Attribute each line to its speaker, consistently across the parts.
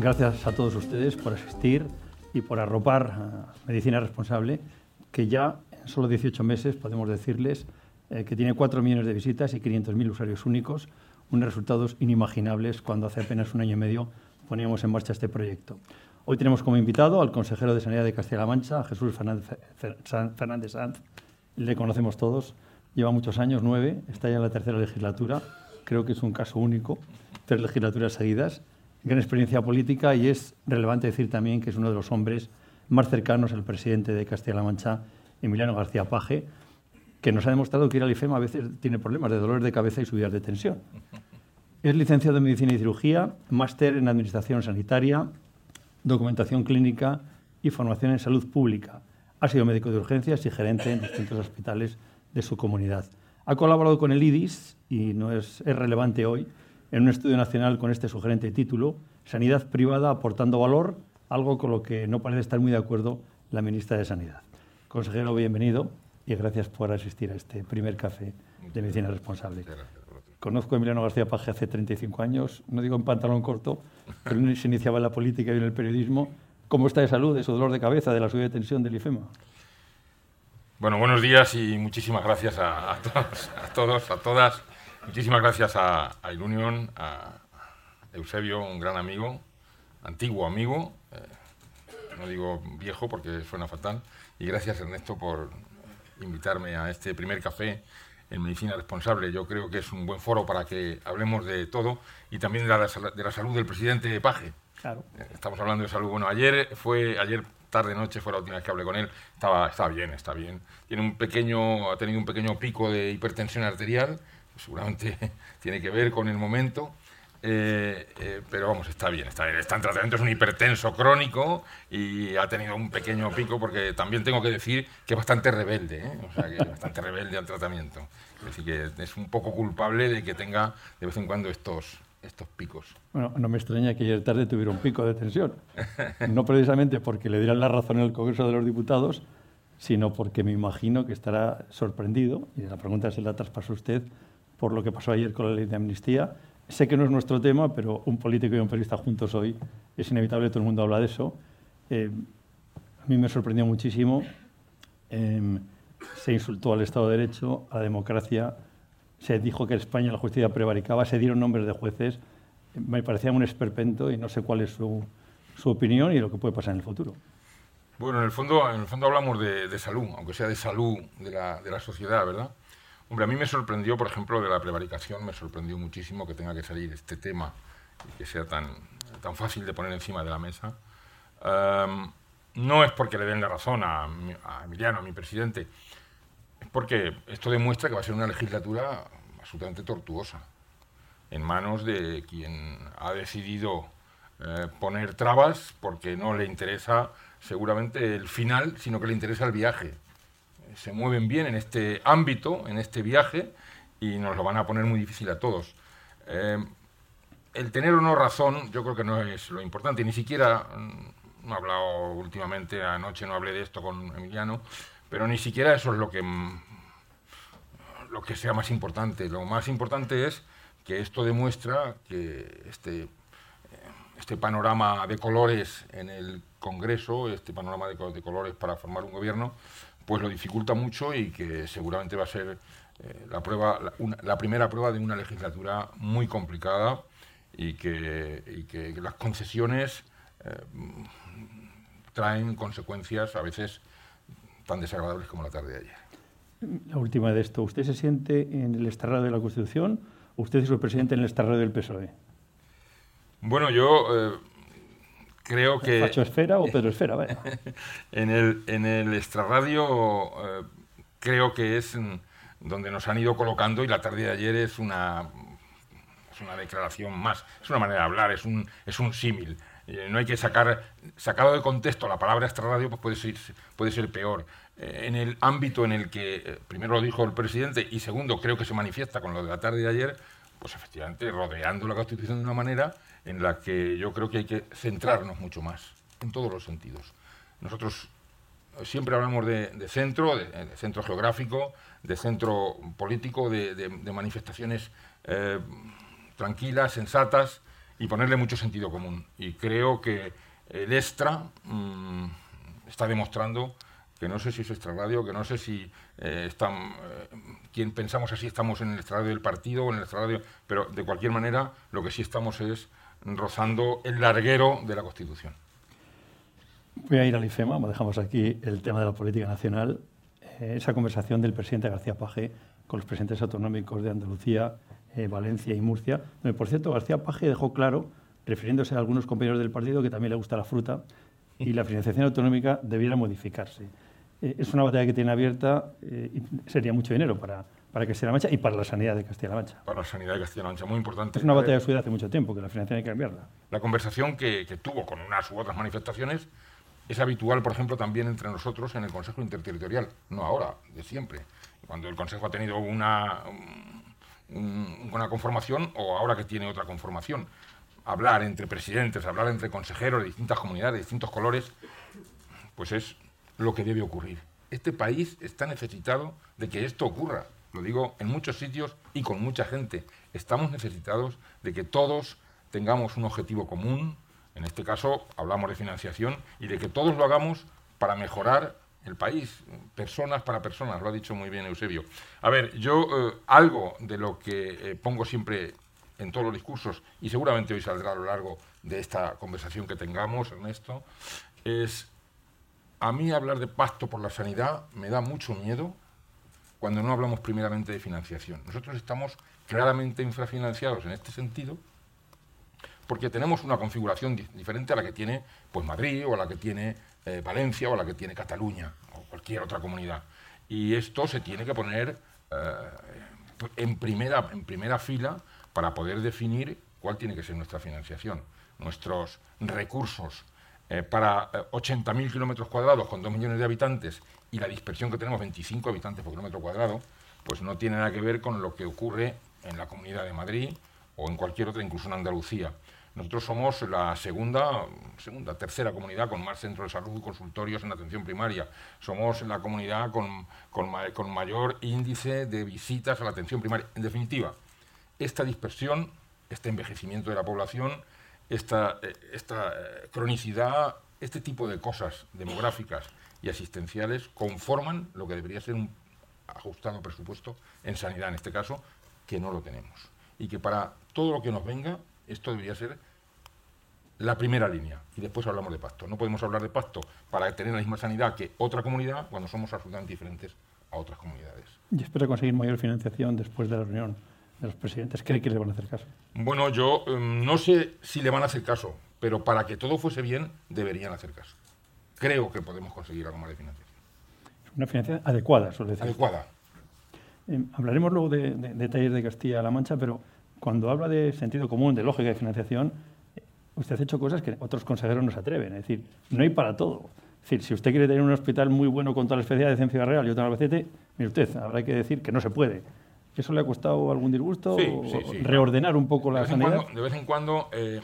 Speaker 1: Gracias a todos ustedes por asistir y por arropar a Medicina Responsable, que ya en solo 18 meses podemos decirles eh, que tiene 4 millones de visitas y 500.000 usuarios únicos, unos resultados inimaginables cuando hace apenas un año y medio poníamos en marcha este proyecto. Hoy tenemos como invitado al consejero de Sanidad de Castilla-La Mancha, Jesús Fernández Sanz. Le conocemos todos, lleva muchos años, nueve, está ya en la tercera legislatura, creo que es un caso único, tres legislaturas seguidas, gran experiencia política y es relevante decir también que es uno de los hombres más cercanos al presidente de Castilla-La Mancha, Emiliano García Paje, que nos ha demostrado que ir al IFEMA a veces tiene problemas de dolores de cabeza y subidas de tensión. Es licenciado en Medicina y Cirugía, máster en Administración Sanitaria, Documentación Clínica y Formación en Salud Pública. Ha sido médico de urgencias y gerente en distintos hospitales de su comunidad. Ha colaborado con el IDIS, y no es, es relevante hoy, en un estudio nacional con este sugerente título, Sanidad privada aportando valor, algo con lo que no parece estar muy de acuerdo la ministra de Sanidad. Consejero, bienvenido y gracias por asistir a este primer café de Medicina Responsable. Conozco a Emiliano García Paje hace 35 años, no digo en pantalón corto, pero se iniciaba en la política y en el periodismo. ¿Cómo está de salud, de su dolor de cabeza, de la subida de tensión del IFEMA?
Speaker 2: Bueno, buenos días y muchísimas gracias a, todos, a todos, a todas. Muchísimas gracias a, a Ilunion, a Eusebio, un gran amigo, antiguo amigo, eh, no digo viejo porque suena fatal, y gracias Ernesto por invitarme a este primer café en Medicina Responsable. Yo creo que es un buen foro para que hablemos de todo y también de la, de la salud del presidente Paje. Claro. Eh, estamos hablando de salud. Bueno, ayer fue, ayer tarde noche fue la última vez que hablé con él. Estaba, está bien, está bien. Tiene un pequeño, ha tenido un pequeño pico de hipertensión arterial. Seguramente tiene que ver con el momento. Eh, eh, pero vamos, está bien, está bien. Está en tratamiento, es un hipertenso crónico y ha tenido un pequeño pico porque también tengo que decir que es bastante rebelde, ¿eh? o sea, que es bastante rebelde al tratamiento. Es decir, que es un poco culpable de que tenga de vez en cuando estos, estos picos.
Speaker 1: Bueno, no me extraña que ayer tarde tuviera un pico de tensión. No precisamente porque le dieran la razón en el Congreso de los Diputados, sino porque me imagino que estará sorprendido, y la pregunta se la traspaso a usted, por lo que pasó ayer con la ley de amnistía Sé que no es nuestro tema, pero un político y un periodista juntos hoy es inevitable, todo el mundo habla de eso. Eh, a mí me sorprendió muchísimo. Em, se insultó al Estado de Derecho, a la democracia, se dijo que en España la justicia prevaricaba, se dieron nombres de jueces. Me parecía un esperpento y no sé cuál es su, opinión y lo que puede pasar en el futuro.
Speaker 2: Bueno, en el fondo, en el fondo hablamos de, salud, aunque sea de salud de la, sociedad, ¿verdad? Hombre, a mí me sorprendió, por ejemplo, de la prevaricación, me sorprendió muchísimo que tenga que salir este tema y que sea tan, tan fácil de poner encima de la mesa. Em, no es porque le den la razón a, Emiliano, a mi presidente, es porque esto demuestra que va a ser una legislatura absolutamente tortuosa, en manos de quien ha decidido eh, poner trabas porque no le interesa seguramente el final, sino que le interesa el viaje se mueven bien en este ámbito, en este viaje, y nos lo van a poner muy difícil a todos. Eh, el tener o no razón, yo creo que no es lo importante, ni siquiera, mm, no he hablado últimamente, anoche no hablé de esto con Emiliano, pero ni siquiera eso es lo que, mm, lo que sea más importante. Lo más importante es que esto demuestra que este, eh, este panorama de colores en el Congreso, este panorama de, colores para formar un gobierno, pues lo dificulta mucho y que seguramente va a ser eh, la, prueba, la, primera prueba de una legislatura muy complicada y que, que las concesiones eh, traen consecuencias a veces tan desagradables como la tarde de ayer.
Speaker 1: La última de esto, ¿usted se siente en el estrado de la Constitución o usted es el presidente en el estrado del PSOE?
Speaker 2: Bueno, yo eh, creo que...
Speaker 1: ¿Pacho Esfera o Pedro Esfera?
Speaker 2: en, el, en el extrarradio eh, creo que es donde nos han ido colocando y la tarde de ayer es una, es una declaración más, es una manera de hablar, es un, es un símil. Eh, no hay que sacar, sacado de contexto la palabra extrarradio, pues puede ser, puede ser peor. Eh, en el ámbito en el que, primero lo dijo el presidente y segundo creo que se manifiesta con lo de la tarde de ayer, pues efectivamente rodeando la Constitución de una manera en la que yo creo que hay que centrarnos mucho más, en todos los sentidos. Nosotros siempre hablamos de, centro, de, centro geográfico, de centro político, de, manifestaciones eh, tranquilas, sensatas y ponerle mucho sentido común. Y creo que el extra mm, está demostrando que no sé si es extrarradio, que no sé si eh, están, eh, quien pensamos así estamos en el extrarradio del partido o en el extrarradio, pero de cualquier manera lo que sí estamos es rozando el larguero de la Constitución.
Speaker 1: Voy a ir al IFEMA, dejamos aquí el tema de la política nacional, eh, esa conversación del presidente García Paje con los presidentes autonómicos de Andalucía, Valencia y Murcia, donde por cierto García Paje dejó claro, refiriéndose a algunos compañeros del partido, que también le gusta la fruta y la financiación autonómica debiera modificarse. Eh, es una batalla que tiene abierta y sería mucho dinero para, para Castilla-La Mancha y para la sanidad de Castilla-La Mancha.
Speaker 2: Para la sanidad de Castilla-La Mancha, muy importante.
Speaker 1: Es una batalla de hace mucho tiempo, que la financiación hay que cambiarla.
Speaker 2: La conversación que, que tuvo con unas u otras manifestaciones es habitual, por ejemplo, también entre nosotros en el Consejo Interterritorial, no ahora, de siempre. Cuando el Consejo ha tenido una, una conformación o ahora que tiene otra conformación. Hablar entre presidentes, hablar entre consejeros de distintas comunidades, de distintos colores, pues es lo que debe ocurrir. Este país está necesitado de que esto ocurra. Lo digo en muchos sitios y con mucha gente. Estamos necesitados de que todos tengamos un objetivo común, en este caso hablamos de financiación y de que todos lo hagamos para mejorar el país, personas para personas, lo ha dicho muy bien Eusebio. A ver, yo eh, algo de lo que eh, pongo siempre en todos los discursos, y seguramente hoy saldrá a lo largo de esta conversación que tengamos, Ernesto, es a mí hablar de pacto por la sanidad me da mucho miedo cuando no hablamos primeramente de financiación. Nosotros estamos claramente infrafinanciados en este sentido porque tenemos una configuración diferente a la que tiene pues, Madrid o a la que tiene eh, Valencia o a la que tiene Cataluña o cualquier otra comunidad. Y esto se tiene que poner eh, en, primera, en primera fila para poder definir cuál tiene que ser nuestra financiación, nuestros recursos. Eh, para 80.000 kilómetros cuadrados con 2 millones de habitantes y la dispersión que tenemos, 25 habitantes por kilómetro cuadrado, pues no tiene nada que ver con lo que ocurre en la Comunidad de Madrid o en cualquier otra, incluso en Andalucía. Nosotros somos la segunda, segunda, tercera comunidad con más centros de salud y consultorios en atención primaria. Somos la comunidad con, con, mayor índice de visitas a la atención primaria. En definitiva, esta dispersión, este envejecimiento de la población, esta, eh, esta eh, cronicidad, este tipo de cosas demográficas y asistenciales conforman lo que debería ser un ajustado presupuesto en sanidad, en este caso, que no lo tenemos. Y que para todo lo que nos venga esto debería ser la primera línea y después hablamos de pacto. No podemos hablar de pacto para tener la misma sanidad que otra comunidad cuando somos absolutamente diferentes a otras comunidades.
Speaker 1: Y espera conseguir mayor financiación después de la reunión de los presidentes. ¿Cree que le van a hacer caso?
Speaker 2: Bueno, yo em, no sé si le van a hacer caso, pero para que todo fuese bien deberían hacer caso. Creo que podemos conseguir algo más de financiación.
Speaker 1: Una financiación adecuada, suele decir.
Speaker 2: Adecuada.
Speaker 1: Em, hablaremos luego de, de detalles de Castilla-La Mancha, pero cuando habla de sentido común, de lógica de financiación, usted ha hecho cosas que otros consejeros no se atreven. Es decir, no hay para todo. Es decir, si usted quiere tener un hospital muy bueno con toda la especialidades en Ciudad Real y otro en Albacete, mire usted, habrá que decir que no se puede. ¿Eso le ha costado algún disgusto?
Speaker 2: Sí, sí, sí.
Speaker 1: ¿Reordenar un poco la sanidad?
Speaker 2: de vez en cuando, eh,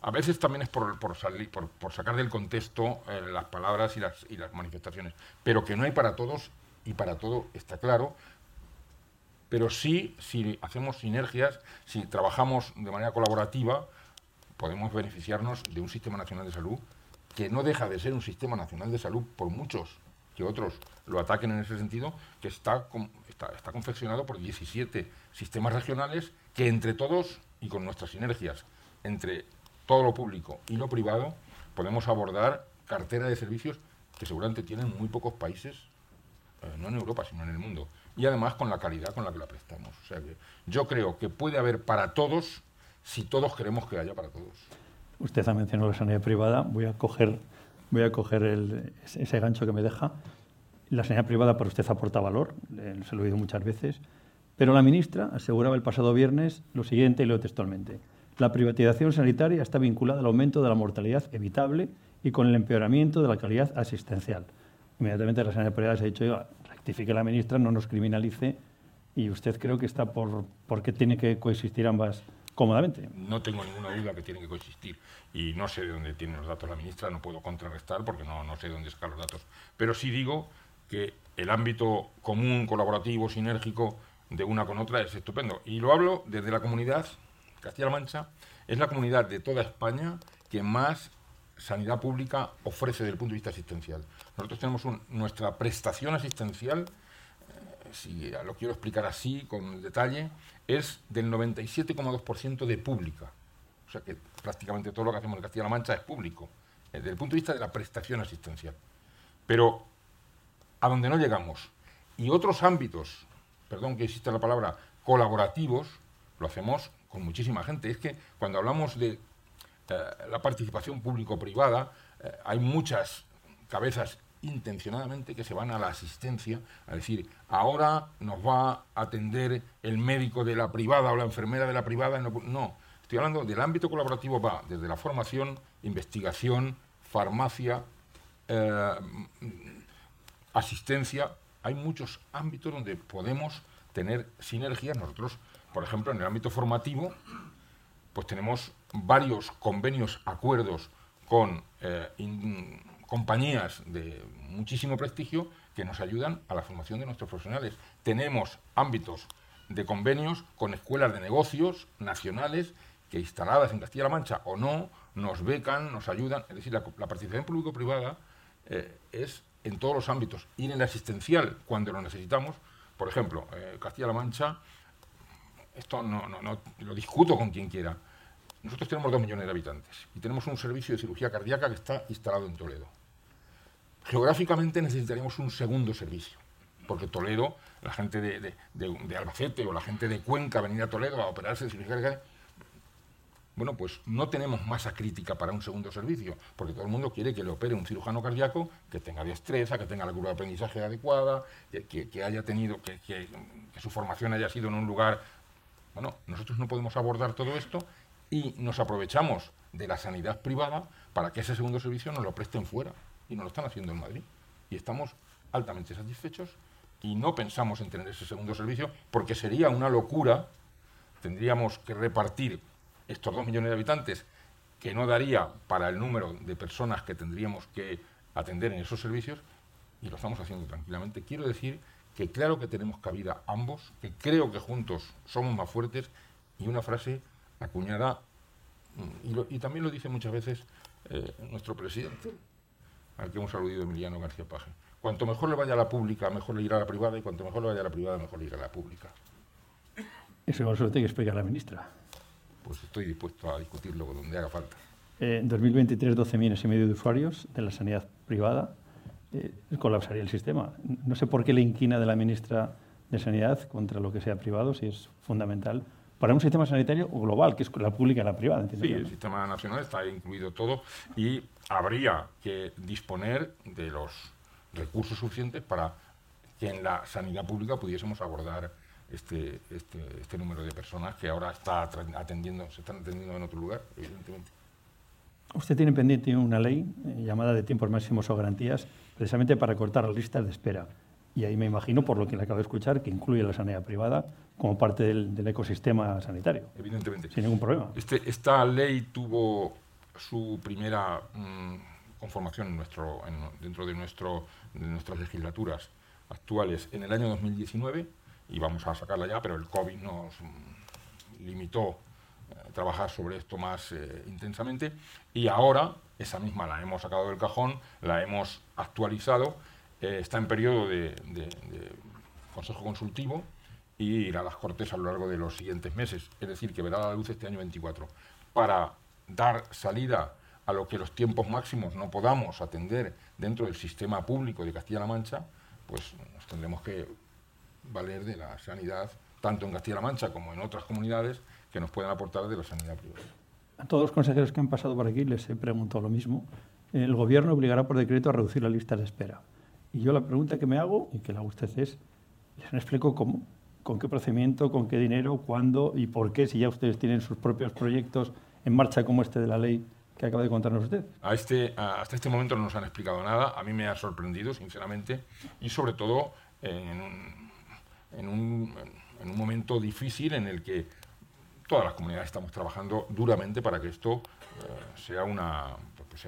Speaker 2: a veces también es por, por, salir, por, sacar del contexto eh, las palabras y las, y las manifestaciones. Pero que no hay para todos y para todo está claro pero sí, si hacemos sinergias, si trabajamos de manera colaborativa, podemos beneficiarnos de un sistema nacional de salud que no deja de ser un sistema nacional de salud por muchos que otros lo ataquen en ese sentido, que está, está, confeccionado por 17 sistemas regionales que entre todos y con nuestras sinergias, entre todo lo público y lo privado, podemos abordar cartera de servicios que seguramente tienen muy pocos países, eh, no en Europa, sino en el mundo y además con la calidad con la que la prestamos. O sea que yo creo que puede haber para todos si todos queremos que haya para todos.
Speaker 1: Usted ha mencionado la sanidad privada, voy a coger, voy a coger ese gancho que me deja. La sanidad privada para usted aporta valor, se lo he oído muchas veces, pero la ministra aseguraba el pasado viernes lo siguiente, y leo textualmente. La privatización sanitaria está vinculada al aumento de la mortalidad evitable y con el empeoramiento de la calidad asistencial. Inmediatamente la sanidad privada se ha dicho, rectifique la ministra, no nos criminalice y usted creo que está por, por qué tiene que coexistir ambas, cómodamente.
Speaker 2: No tengo ninguna duda que tienen que coexistir y no sé de dónde tienen los datos la ministra, no puedo contrarrestar porque no, no sé de dónde sacar los datos. Pero sí digo que el ámbito común, colaborativo, sinérgico de una con otra es estupendo. Y lo hablo desde la comunidad, Castilla-La Mancha, es la comunidad de toda España que más sanidad pública ofrece desde el punto de vista asistencial. Nosotros tenemos nuestra prestación asistencial, eh, si lo quiero explicar así, con detalle, es del 97,2% de pública. O sea que prácticamente todo lo que hacemos en Castilla-La Mancha es público, eh, desde el punto de vista de la prestación asistencial. Pero a donde no llegamos, y otros ámbitos, perdón que exista la palabra, colaborativos, lo hacemos con muchísima gente. Es que cuando hablamos de eh, la participación público-privada, eh, hay muchas cabezas intencionadamente que se van a la asistencia, a decir, ahora nos va a atender el médico de la privada o la enfermera de la privada. No, estoy hablando del ámbito colaborativo, va desde la formación, investigación, farmacia, eh, asistencia. Hay muchos ámbitos donde podemos tener sinergias. Nosotros, por ejemplo, en el ámbito formativo, pues tenemos varios convenios, acuerdos con eh, compañías de muchísimo prestigio que nos ayudan a la formación de nuestros profesionales. Tenemos ámbitos de convenios con escuelas de negocios nacionales que instaladas en Castilla-La Mancha o no, nos becan, nos ayudan. Es decir, la, participación público-privada eh, es en todos los ámbitos. Y en el asistencial, cuando lo necesitamos, por ejemplo, eh, Castilla-La Mancha esto no, no, lo discuto con quien quiera. Nosotros tenemos dos millones de habitantes y tenemos un servicio de cirugía cardíaca que está instalado en Toledo. Geográficamente necesitaríamos un segundo servicio, porque Toledo, la gente de, de, Albacete o la gente de Cuenca venir a Toledo a operarse de cirugía cardíaca, bueno, pues no tenemos masa crítica para un segundo servicio, porque todo el mundo quiere que le opere un cirujano cardíaco que tenga destreza, que tenga la curva de aprendizaje adecuada, que, haya tenido, que, que, su formación haya sido en un lugar bueno, nosotros no podemos abordar todo esto y nos aprovechamos de la sanidad privada para que ese segundo servicio nos lo presten fuera y nos lo están haciendo en Madrid. Y estamos altamente satisfechos y no pensamos en tener ese segundo servicio porque sería una locura. Tendríamos que repartir estos dos millones de habitantes que no daría para el número de personas que tendríamos que atender en esos servicios y lo estamos haciendo tranquilamente. Quiero decir que claro que tenemos cabida ambos, que creo que juntos somos más fuertes y una frase acuñada, mm, y, también lo dice muchas veces eh, nuestro presidente, al que hemos aludido Emiliano García Paje. Cuanto mejor le vaya a la pública, mejor le irá a la privada, y cuanto mejor le vaya a la privada, mejor le irá a la pública.
Speaker 1: Eso lo tiene que explicar la ministra.
Speaker 2: Pues estoy dispuesto a discutirlo donde haga falta.
Speaker 1: En 2023, 12 millones y medio de usuarios de la sanidad privada eh, colapsaría el sistema. No sé por qué la inquina de la ministra de Sanidad contra lo que sea privado, si es fundamental para un sistema sanitario global, que es la pública y la privada.
Speaker 2: Sí, el sistema nacional está incluido todo y habría que disponer de los recursos suficientes para que en la sanidad pública pudiésemos abordar este, este, este número de personas que ahora está atendiendo, se están atendiendo en otro lugar, evidentemente.
Speaker 1: Usted tiene pendiente una ley eh, llamada de tiempos máximos o garantías precisamente para cortar las listas de espera. Y ahí me imagino, por lo que le acabo de escuchar, que incluye la sanidad privada como parte del, ecosistema sanitario.
Speaker 2: Evidentemente.
Speaker 1: Sin ningún problema.
Speaker 2: Este, esta ley tuvo su primera mm, conformación en nuestro, dentro de, nuestro, de nuestras legislaturas actuales en el año 2019 y vamos a sacarla ya, pero el COVID nos limitó trabajar sobre esto más eh, intensamente y ahora esa misma la hemos sacado del cajón, la hemos actualizado, eh, está en periodo de, consejo consultivo y irá a las Cortes a lo largo de los siguientes meses, es decir, que verá la luz este año 24. Para dar salida a lo que los tiempos máximos no podamos atender dentro del sistema público de Castilla-La Mancha, pues nos tendremos que valer de la sanidad, tanto en Castilla-La Mancha como en otras comunidades, que nos pueden aportar de la sanidad privada.
Speaker 1: A todos los consejeros que han pasado por aquí les he preguntado lo mismo. El Gobierno obligará por decreto a reducir la lista de espera. Y yo la pregunta que me hago, y que la hago usted es, les explico cómo, con qué procedimiento, con qué dinero, cuándo y por qué, si ya ustedes tienen sus propios proyectos en marcha como este de la ley que acaba de contarnos usted.
Speaker 2: A este, hasta este momento no nos han explicado nada. A mí me ha sorprendido, sinceramente, y sobre todo en en un, en un momento difícil en el que todas las comunidades estamos trabajando duramente para que esto eh, sea una, pues,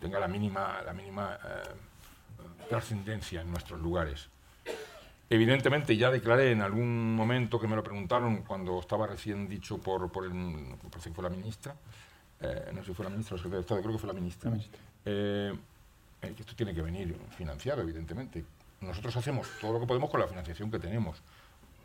Speaker 2: tenga la mínima, la mínima trascendencia en nuestros lugares. Evidentemente, ya declaré en algún momento que me lo preguntaron cuando estaba recién dicho por, por, el, por si fue la ministra, eh, no sé si fue la ministra o el secretario de Estado, creo que fue la ministra, eh, eh, que esto tiene que venir financiado, evidentemente. Nosotros hacemos todo lo que podemos con la financiación que tenemos.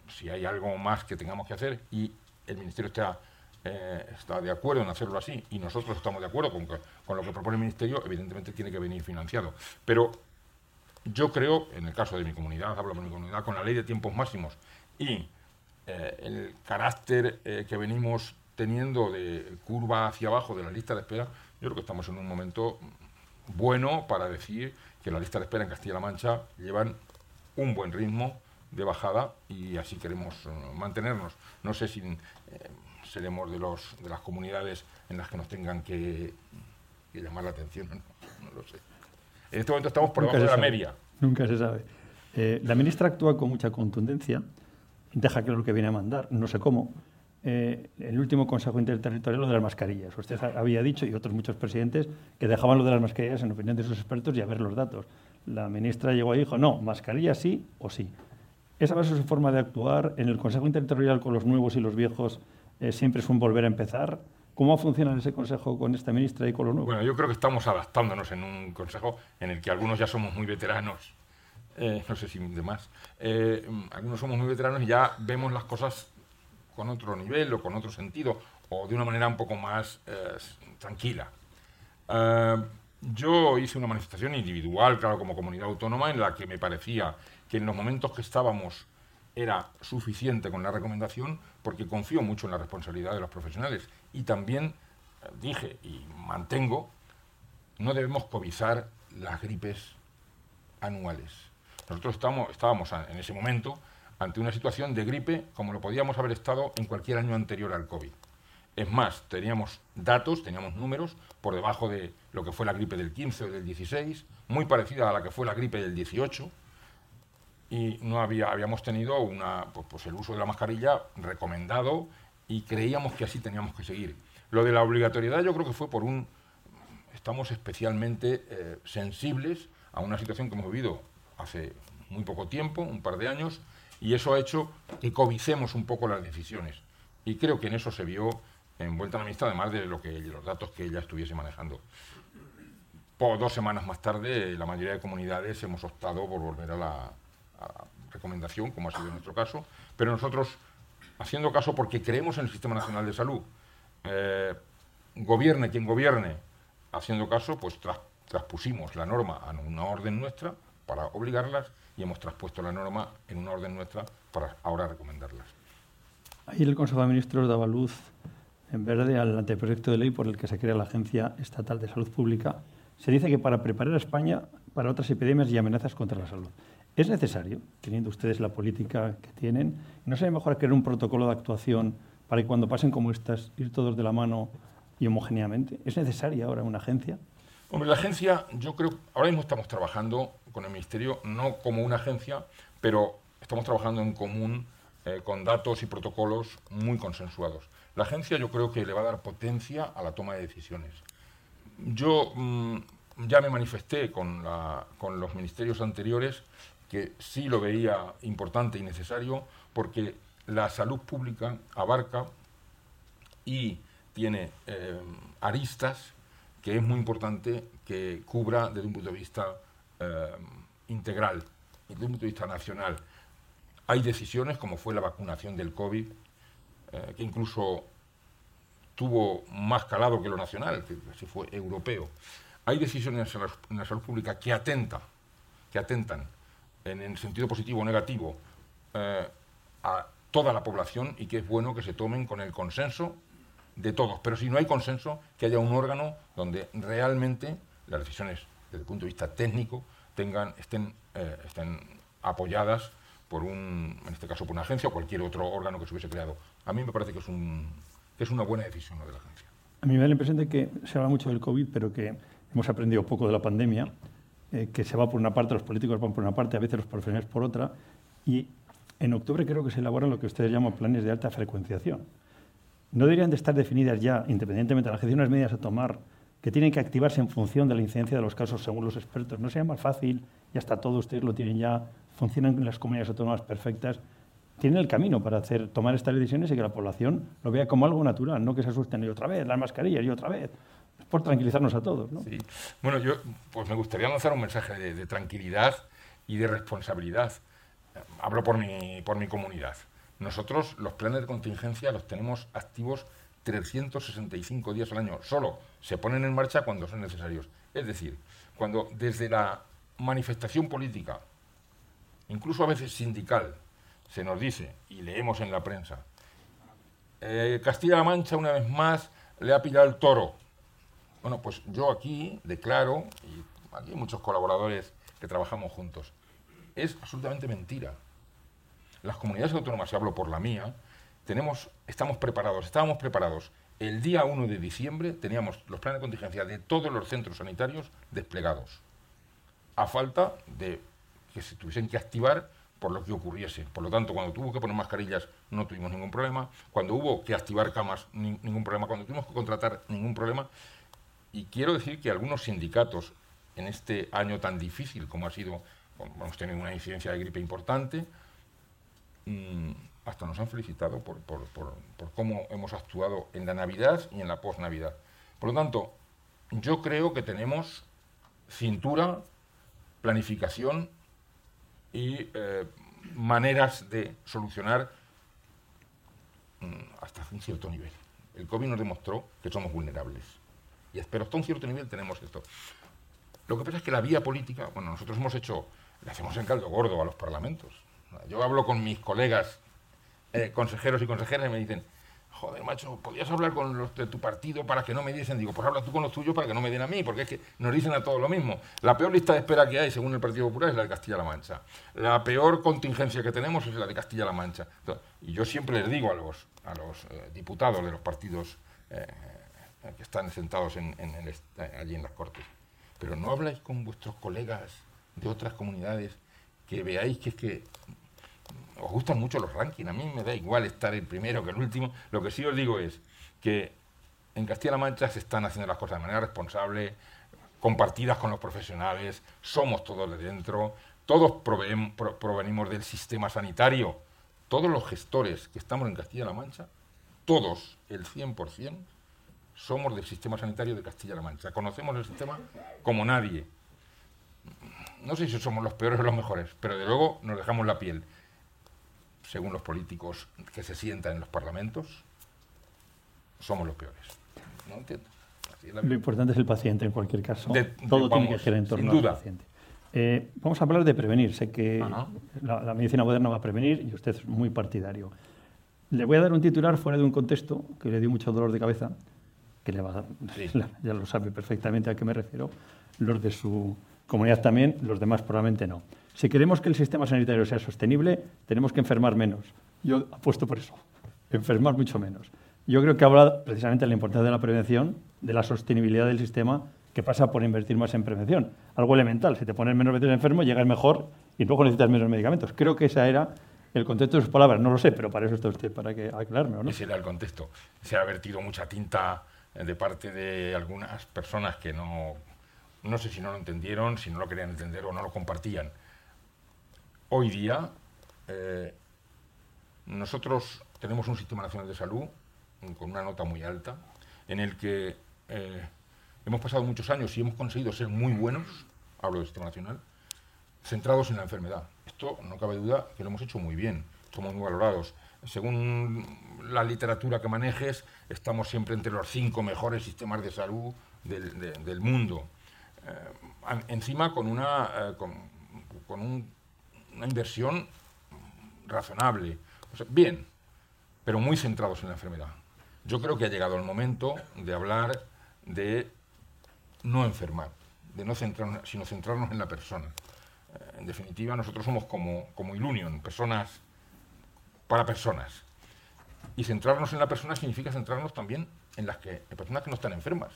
Speaker 2: Si hay algo más que tengamos que hacer y el Ministerio está, está de acuerdo en hacerlo así y nosotros estamos de acuerdo con, con lo que propone el Ministerio, evidentemente tiene que venir financiado. Pero yo creo, en el caso de mi comunidad, hablo de mi comunidad, con la ley de tiempos máximos y eh, el carácter eh, que venimos teniendo de curva hacia abajo de la lista de espera, yo creo que estamos en un momento bueno para decir que la lista de espera en Castilla-La Mancha llevan un buen ritmo de bajada y así queremos eh, mantenernos. No sé si seremos de, los, de las comunidades en las que nos tengan que, llamar la atención, no lo sé. En este momento estamos por debajo de la media.
Speaker 1: Nunca se sabe. Eh, la ministra actúa con mucha contundencia, deja claro lo que viene a mandar, no sé cómo. Eh, el último Consejo Interterritorial lo de las mascarillas. Usted había dicho, y otros muchos presidentes, que dejaban lo de las mascarillas en opinión de sus expertos y a ver los datos. La ministra llegó y dijo, no, mascarillas sí o sí. Esa va a ser su forma de actuar. En el Consejo Interterritorial con los nuevos y los viejos eh, siempre es un volver a empezar. ¿Cómo funciona ese consejo con esta ministra y con los nuevos?
Speaker 2: Bueno, yo creo que estamos adaptándonos en un consejo en el que algunos ya somos muy veteranos, eh, no sé si demás, eh, algunos somos muy veteranos y ya vemos las cosas con otro nivel o con otro sentido o de una manera un poco más eh, tranquila. yo hice una manifestación individual, claro, como comunidad autónoma, en la que me parecía que en los momentos que estábamos era suficiente con la recomendación porque confío mucho en la responsabilidad de los profesionales y también eh, dije y mantengo, no debemos cobizar las gripes anuales. Nosotros estamos, estábamos en ese momento ante una situación de gripe como lo podíamos haber estado en cualquier año anterior al COVID. Es más, teníamos datos, teníamos números por debajo de lo que fue la gripe del 15 o del 16, muy parecida a la que fue la gripe del 18, y no había, habíamos tenido una, pues, pues el uso de la mascarilla recomendado y creíamos que así teníamos que seguir. Lo de la obligatoriedad yo creo que fue por un... Estamos especialmente eh, sensibles a una situación que hemos vivido hace muy poco tiempo, un par de años, y eso ha hecho que cobicemos un poco las decisiones. Y creo que en eso se vio envuelta la ministra, además de lo que, los datos que ella estuviese manejando. Dos semanas más tarde, la mayoría de comunidades hemos optado por volver a la, recomendación, como ha sido nuestro caso, pero nosotros haciendo caso porque creemos en el Sistema Nacional de Salud. Eh, gobierne quien gobierne, haciendo caso, pues traspusimos la norma a una orden nuestra para obligarlas y hemos traspuesto la norma en una orden nuestra para ahora recomendarlas.
Speaker 1: Ayer el Consejo de Ministros daba luz en verde al anteproyecto de ley por el que se crea la Agencia Estatal de Salud Pública. Se dice que para preparar a España para otras epidemias y amenazas contra la salud. ¿Es necesario, teniendo ustedes la política que tienen, no sería mejor crear un protocolo de actuación para que cuando pasen como estas, ir todos de la mano y homogéneamente? ¿Es necesaria ahora una agencia?
Speaker 2: Hombre, la agencia, yo creo, ahora mismo estamos trabajando con el Ministerio, no como una agencia, pero estamos trabajando en común eh, con datos y protocolos muy consensuados. La agencia yo creo que le va a dar potencia a la toma de decisiones. Yo mm, ya me manifesté con, con los ministerios anteriores que sí lo veía importante y necesario porque la salud pública abarca y tiene eh, aristas que es muy importante que cubra desde un punto de vista eh, integral desde un punto de vista nacional. Hay decisiones, como fue la vacunación del COVID, eh, que incluso tuvo más calado que lo nacional, que así fue europeo. Hay decisiones en la, en la salud pública que, atenta, que atentan en el sentido positivo o negativo, eh, a toda la población y que es bueno que se tomen con el consenso de todos. Pero si no hay consenso, que haya un órgano donde realmente las decisiones, desde el punto de vista técnico, tengan, estén, eh, estén apoyadas por un, en este caso por una agencia o cualquier otro órgano que se hubiese creado. A mí me parece que es, un, es una buena decisión lo de la agencia.
Speaker 1: A mí me da la impresión de que se habla mucho del COVID, pero que hemos aprendido poco de la pandemia eh, que se va por una parte, los políticos van por una parte, a veces los profesionales por otra, y en octubre creo que se elaboran lo que ustedes llaman planes de alta frecuenciación. no deberían de estar definidas ya, independientemente de la gestión, unas medidas a tomar que tienen que activarse en función de la incidencia de los casos según los expertos. ¿No sería más fácil? Ya está todo, ustedes lo tienen ya, funcionan las comunidades autónomas perfectas. Tienen el camino para hacer, tomar estas decisiones y que la población lo vea como algo natural, no que se asusten y otra vez, las mascarillas y otra vez. Es por tranquilizarnos a todos. ¿no?
Speaker 2: Sí. Bueno, yo pues me gustaría lanzar un mensaje de, de tranquilidad y de responsabilidad. Hablo por mi, por mi comunidad. Nosotros los planes de contingencia los tenemos activos 365 días al año. Solo se ponen en marcha cuando son necesarios. Es decir, cuando desde la manifestación política, incluso a veces sindical, se nos dice, y leemos en la prensa, eh, Castilla-La Mancha una vez más le ha pillado el toro. Bueno, pues yo aquí declaro, y aquí hay muchos colaboradores que trabajamos juntos, es absolutamente mentira. Las comunidades autónomas, y hablo por la mía, tenemos, estamos preparados, estábamos preparados. El día 1 de diciembre teníamos los planes de contingencia de todos los centros sanitarios desplegados, a falta de que se tuviesen que activar por lo que ocurriese. Por lo tanto, cuando tuvo que poner mascarillas no tuvimos ningún problema, cuando hubo que activar camas ningún problema, cuando tuvimos que contratar ningún problema. Y quiero decir que algunos sindicatos en este año tan difícil como ha sido, hemos tenido una incidencia de gripe importante, mmm, hasta nos han felicitado por, por, por, cómo hemos actuado en la Navidad y en la post-Navidad. Por lo tanto, yo creo que tenemos cintura, planificación y eh, maneras de solucionar mmm, hasta un cierto nivel. El COVID nos demostró que somos vulnerables. Y, pero hasta un cierto nivel tenemos esto. Lo que pasa es que la vía política, bueno, nosotros hemos hecho, le hacemos en caldo gordo a los parlamentos. Yo hablo con mis colegas eh, consejeros y consejeras me dicen, joder, macho, ¿podrías hablar con los de tu partido para que no me diesen? Digo, pues habla tú con los tuyos para que no me den a mí, porque es que nos dicen a todos lo mismo. La peor lista de espera que hay, según el Partido Popular, es la de Castilla-La Mancha. La peor contingencia que tenemos es la de Castilla-La Mancha. Y yo siempre les digo a los, a los eh, diputados de los partidos eh, que están sentados allí en las Cortes, pero no habláis con vuestros colegas de otras comunidades que veáis que es que os gustan mucho los rankings, a mí me da igual estar el primero que el último. Lo que sí os digo es que en Castilla-La Mancha se están haciendo las cosas de manera responsable, compartidas con los profesionales, somos todos de dentro, todos provenimos del sistema sanitario, todos los gestores que estamos en Castilla-La Mancha, todos, el 100%, somos del sistema sanitario de Castilla-La Mancha. Conocemos el sistema como nadie. No sé si somos los peores o los mejores, pero de luego nos dejamos la piel según los políticos que se sientan en los parlamentos, somos los peores. ¿No entiendo?
Speaker 1: Lo importante es el paciente en cualquier caso. De, Todo tiene que girar en torno al paciente. Eh, vamos a hablar de prevenir. Sé que la, la, medicina moderna va a prevenir y usted es muy partidario. Le voy a dar un titular fuera de un contexto que le dio mucho dolor de cabeza, que le va a, sí. ya lo sabe perfectamente a qué me refiero, los de su comunidad también, los demás probablemente no. Si queremos que el sistema sanitario sea sostenible, tenemos que enfermar menos. Yo apuesto por eso, enfermar mucho menos. Yo creo que habla precisamente de la importancia de la prevención, de la sostenibilidad del sistema, que pasa por invertir más en prevención. Algo elemental, si te pones menos veces enfermo, llegas mejor y luego necesitas menos medicamentos. Creo que ese era el contexto de sus palabras. No lo sé, pero para eso está usted, para que aclararme, ¿o no?
Speaker 2: Ese era el contexto. Se ha vertido mucha tinta de parte de algunas personas que no, no sé si no lo entendieron, si no lo querían entender o no lo compartían hoy día eh, nosotros tenemos un sistema nacional de salud con una nota muy alta, en el que eh, hemos pasado muchos años y hemos conseguido ser muy buenos, hablo del sistema nacional, centrados en la enfermedad. Esto no cabe duda que lo hemos hecho muy bien, somos muy valorados. Según la literatura que manejes, estamos siempre entre los cinco mejores sistemas de salud del, de, del mundo. Eh, encima con, una, con un una inversión razonable. Bien, pero muy centrados en la enfermedad. Yo creo que ha llegado el momento de hablar de no enfermar, de no centrarnos, sino centrarnos en la persona. Eh, en definitiva, nosotros somos como, como Ilunion, personas para personas. Y centrarnos en la persona significa centrarnos también en las que, en personas que no están enfermas,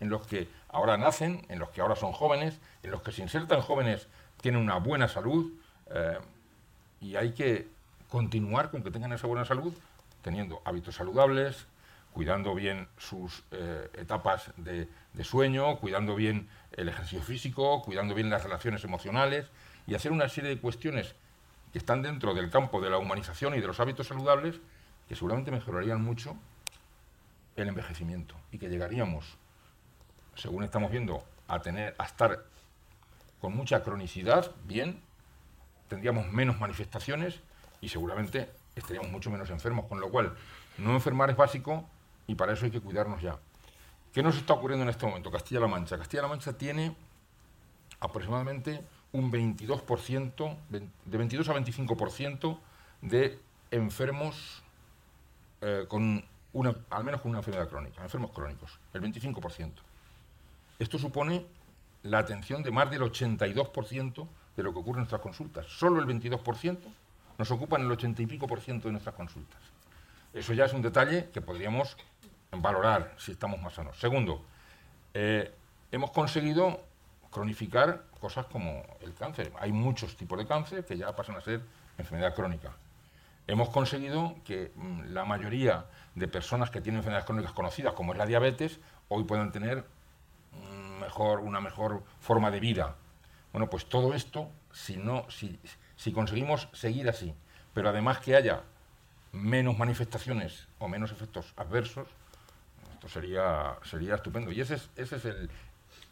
Speaker 2: en los que ahora nacen, en los que ahora son jóvenes, en los que sin ser tan jóvenes tienen una buena salud, eh, y hay que continuar con que tengan esa buena salud, teniendo hábitos saludables, cuidando bien sus eh, etapas de, sueño, cuidando bien el ejercicio físico, cuidando bien las relaciones emocionales y hacer una serie de cuestiones que están dentro del campo de la humanización y de los hábitos saludables que seguramente mejorarían mucho el envejecimiento y que llegaríamos, según estamos viendo, a tener a estar con mucha cronicidad, bien, tendríamos menos manifestaciones y seguramente estaríamos mucho menos enfermos, con lo cual no enfermar es básico y para eso hay que cuidarnos ya. ¿Qué nos está ocurriendo en este momento? Castilla-La Mancha. Castilla-La Mancha tiene aproximadamente un 22%, de 22 a 25% de enfermos eh, con una, al menos con una enfermedad crónica, enfermos crónicos, el 25%. Esto supone la atención de más del 82% de lo que ocurre en nuestras consultas. Solo el 22% nos ocupan el 80 y pico por ciento de nuestras consultas. Eso ya es un detalle que podríamos valorar si estamos más sanos. Segundo, eh, hemos conseguido cronificar cosas como el cáncer. Hay muchos tipos de cáncer que ya pasan a ser enfermedad crónica. Hemos conseguido que mm, la mayoría de personas que tienen enfermedades crónicas conocidas, como es la diabetes, hoy puedan tener mejor, una mejor forma de vida. Bueno, pues todo esto, si, no, si, si conseguimos seguir así, pero además que haya menos manifestaciones o menos efectos adversos, esto sería, sería estupendo. Y ese es, ese es el...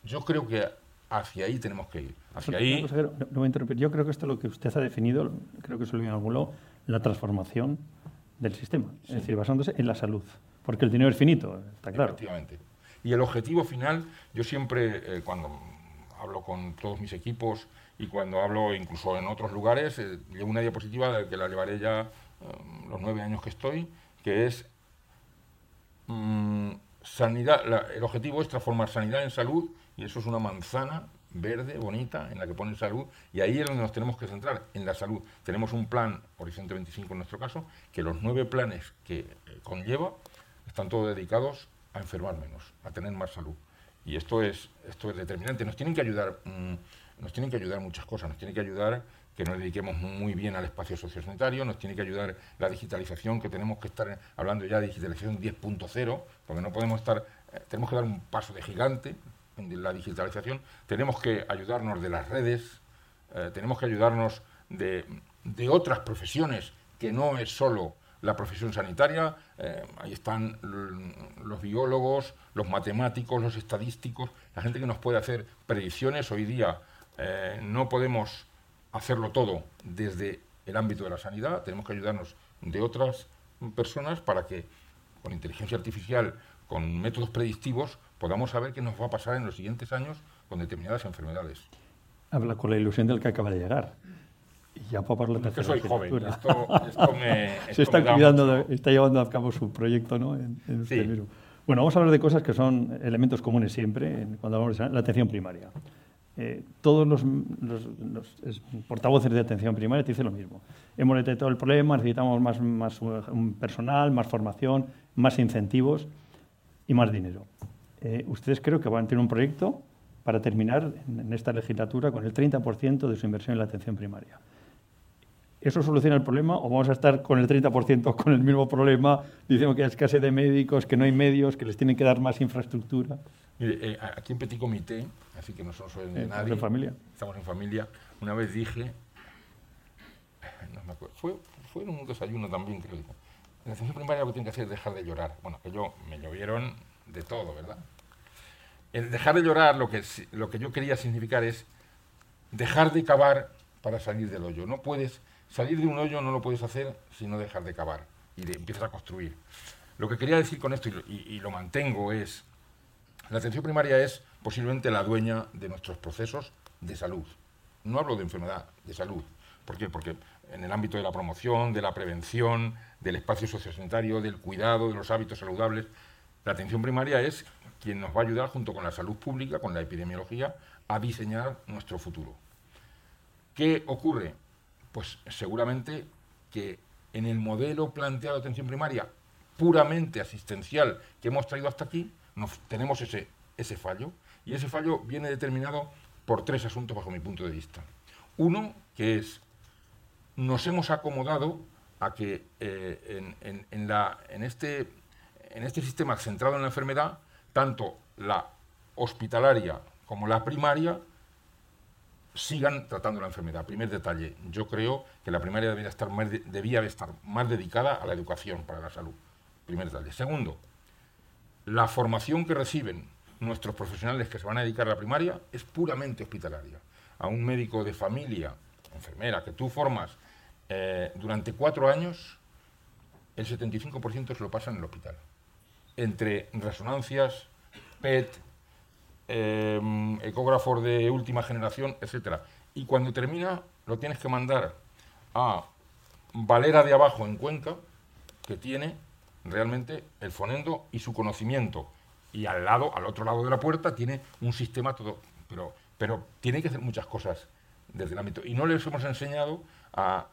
Speaker 2: Yo creo que hacia ahí tenemos que ir. Hacia ahí...
Speaker 1: No, voy a interrumpir. Yo creo que esto es lo que usted ha definido, creo que se lo en algún la transformación del sistema. Es decir, basándose en la salud. Porque el dinero es finito, está claro.
Speaker 2: Efectivamente. Y el objetivo final, yo siempre, eh, cuando hablo con todos mis equipos y cuando hablo incluso en otros lugares, eh, llevo una diapositiva de que la llevaré ya eh, los nueve años que estoy, que es mm, sanidad, el objetivo es transformar sanidad en salud y eso es una manzana verde, bonita, en la que pone salud, y ahí es donde nos tenemos que centrar, en la salud. Tenemos un plan, Horizonte 25 en nuestro caso, que los nueve planes que conlleva están todos dedicados a enfermar menos, a tener más salud. Y esto es, esto es determinante. Nos tienen que ayudar, mm, nos tienen que ayudar muchas cosas. Nos tiene que ayudar que nos dediquemos muy bien al espacio sociosanitario, nos tiene que ayudar la digitalización, que tenemos que estar hablando ya de digitalización 10.0, porque no podemos estar, eh, tenemos que dar un paso de gigante en la digitalización, tenemos que ayudarnos de las redes, eh, tenemos que ayudarnos de, de otras profesiones, que no es solo la profesión sanitaria, eh, ahí están los biólogos, los matemáticos, los estadísticos, la gente que nos puede hacer predicciones. Hoy día eh, no podemos hacerlo todo desde el ámbito de la sanidad, tenemos que ayudarnos de otras personas para que con inteligencia artificial, con métodos predictivos, podamos saber qué nos va a pasar en los siguientes años con determinadas enfermedades.
Speaker 1: Habla con la ilusión del que acaba de llegar. Ya para la
Speaker 2: tercera soy joven. Esto, esto me,
Speaker 1: Se está, cuidando está llevando a cabo su proyecto ¿no? en, en Bueno, vamos a hablar de cosas que son elementos comunes siempre cuando hablamos de la atención primaria. Eh, todos los, los, portavoces de atención primaria te dicen lo mismo. Hemos detectado el problema, necesitamos más, más personal, más formación, más incentivos y más dinero. Eh, ustedes creo que van a tener un proyecto para terminar en esta legislatura con el 30% de su inversión en la atención primaria. ¿Eso soluciona el problema o vamos a estar con el 30% con el mismo problema, diciendo que hay escasez de médicos, que no hay medios, que les tienen que dar más infraestructura?
Speaker 2: Mire, eh, aquí en Petit Comité, así que no somos de eh, nadie,
Speaker 1: en familia.
Speaker 2: estamos en familia, una vez dije, no me acuerdo, fue, fue en un desayuno también, creo. En la atención primaria lo que tiene que hacer es dejar de llorar. Bueno, que yo me llovieron de todo, ¿verdad? El dejar de llorar lo que, lo que yo quería significar es dejar de cavar para salir del hoyo. No puedes Salir de un hoyo no lo puedes hacer si no dejar de cavar y de, empiezas a construir. Lo que quería decir con esto, y, lo mantengo, es, la atención primaria es posiblemente la dueña de nuestros procesos de salud. No hablo de enfermedad, de salud. ¿Por qué? Porque en el ámbito de la promoción, de la prevención, del espacio sociosanitario, del cuidado, de los hábitos saludables, la atención primaria es quien nos va a ayudar junto con la salud pública, con la epidemiología, a diseñar nuestro futuro. ¿Qué ocurre? Pues seguramente que en el modelo planteado de atención primaria puramente asistencial que hemos traído hasta aquí, tenemos ese, ese fallo. Y ese fallo viene determinado por tres asuntos bajo mi punto de vista. Uno, que es, nos hemos acomodado a que eh, en, en, este, en este sistema centrado en la enfermedad, tanto la hospitalaria como la primaria sigan tratando la enfermedad. Primer detalle, yo creo que la primaria debía estar más, estar más dedicada a la educación para la salud. Primer detalle. Segundo, la formación que reciben nuestros profesionales que se van a dedicar a la primaria es puramente hospitalaria. A un médico de familia, enfermera, que tú formas eh, durante cuatro años, el 75% se lo pasa en el hospital. Entre resonancias, PET, eh, ecógrafos de última generación, etcétera. Y cuando termina, lo tienes que mandar a Valera de Abajo en Cuenca, que tiene realmente el fonendo y su conocimiento. Y al lado, al otro lado de la puerta, tiene un sistema todo. Pero, pero tiene que hacer muchas cosas desde el ámbito. Y no les hemos enseñado a,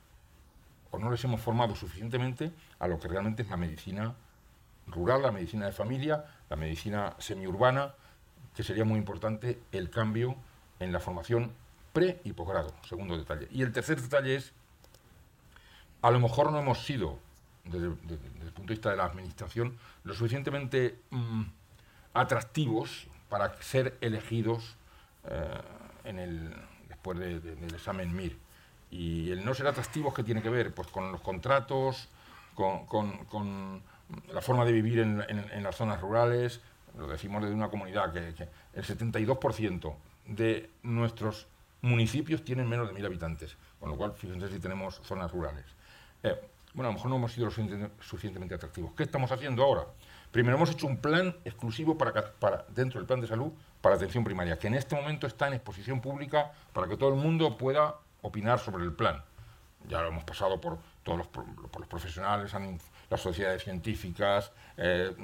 Speaker 2: o no les hemos formado suficientemente a lo que realmente es la medicina rural, la medicina de familia, la medicina semiurbana, que sería muy importante el cambio en la formación pre y posgrado, segundo detalle. Y el tercer detalle es, a lo mejor no hemos sido, desde, el punto de vista de la administración, lo suficientemente mm, atractivos para ser elegidos eh, en el, después del examen MIR. Y el no ser atractivos, ¿qué tiene que ver? Pues con los contratos, con, la forma de vivir en las zonas rurales, lo decimos desde una comunidad, que, el 72% de nuestros municipios tienen menos de mil habitantes, con lo cual fíjense si tenemos zonas rurales. Eh, bueno, a lo mejor no hemos sido lo suficientemente atractivos. ¿Qué estamos haciendo ahora? Primero hemos hecho un plan exclusivo para, dentro del plan de salud para atención primaria, que en este momento está en exposición pública para que todo el mundo pueda opinar sobre el plan. Ya lo hemos pasado por todos los, por los profesionales, han las sociedades científicas, eh,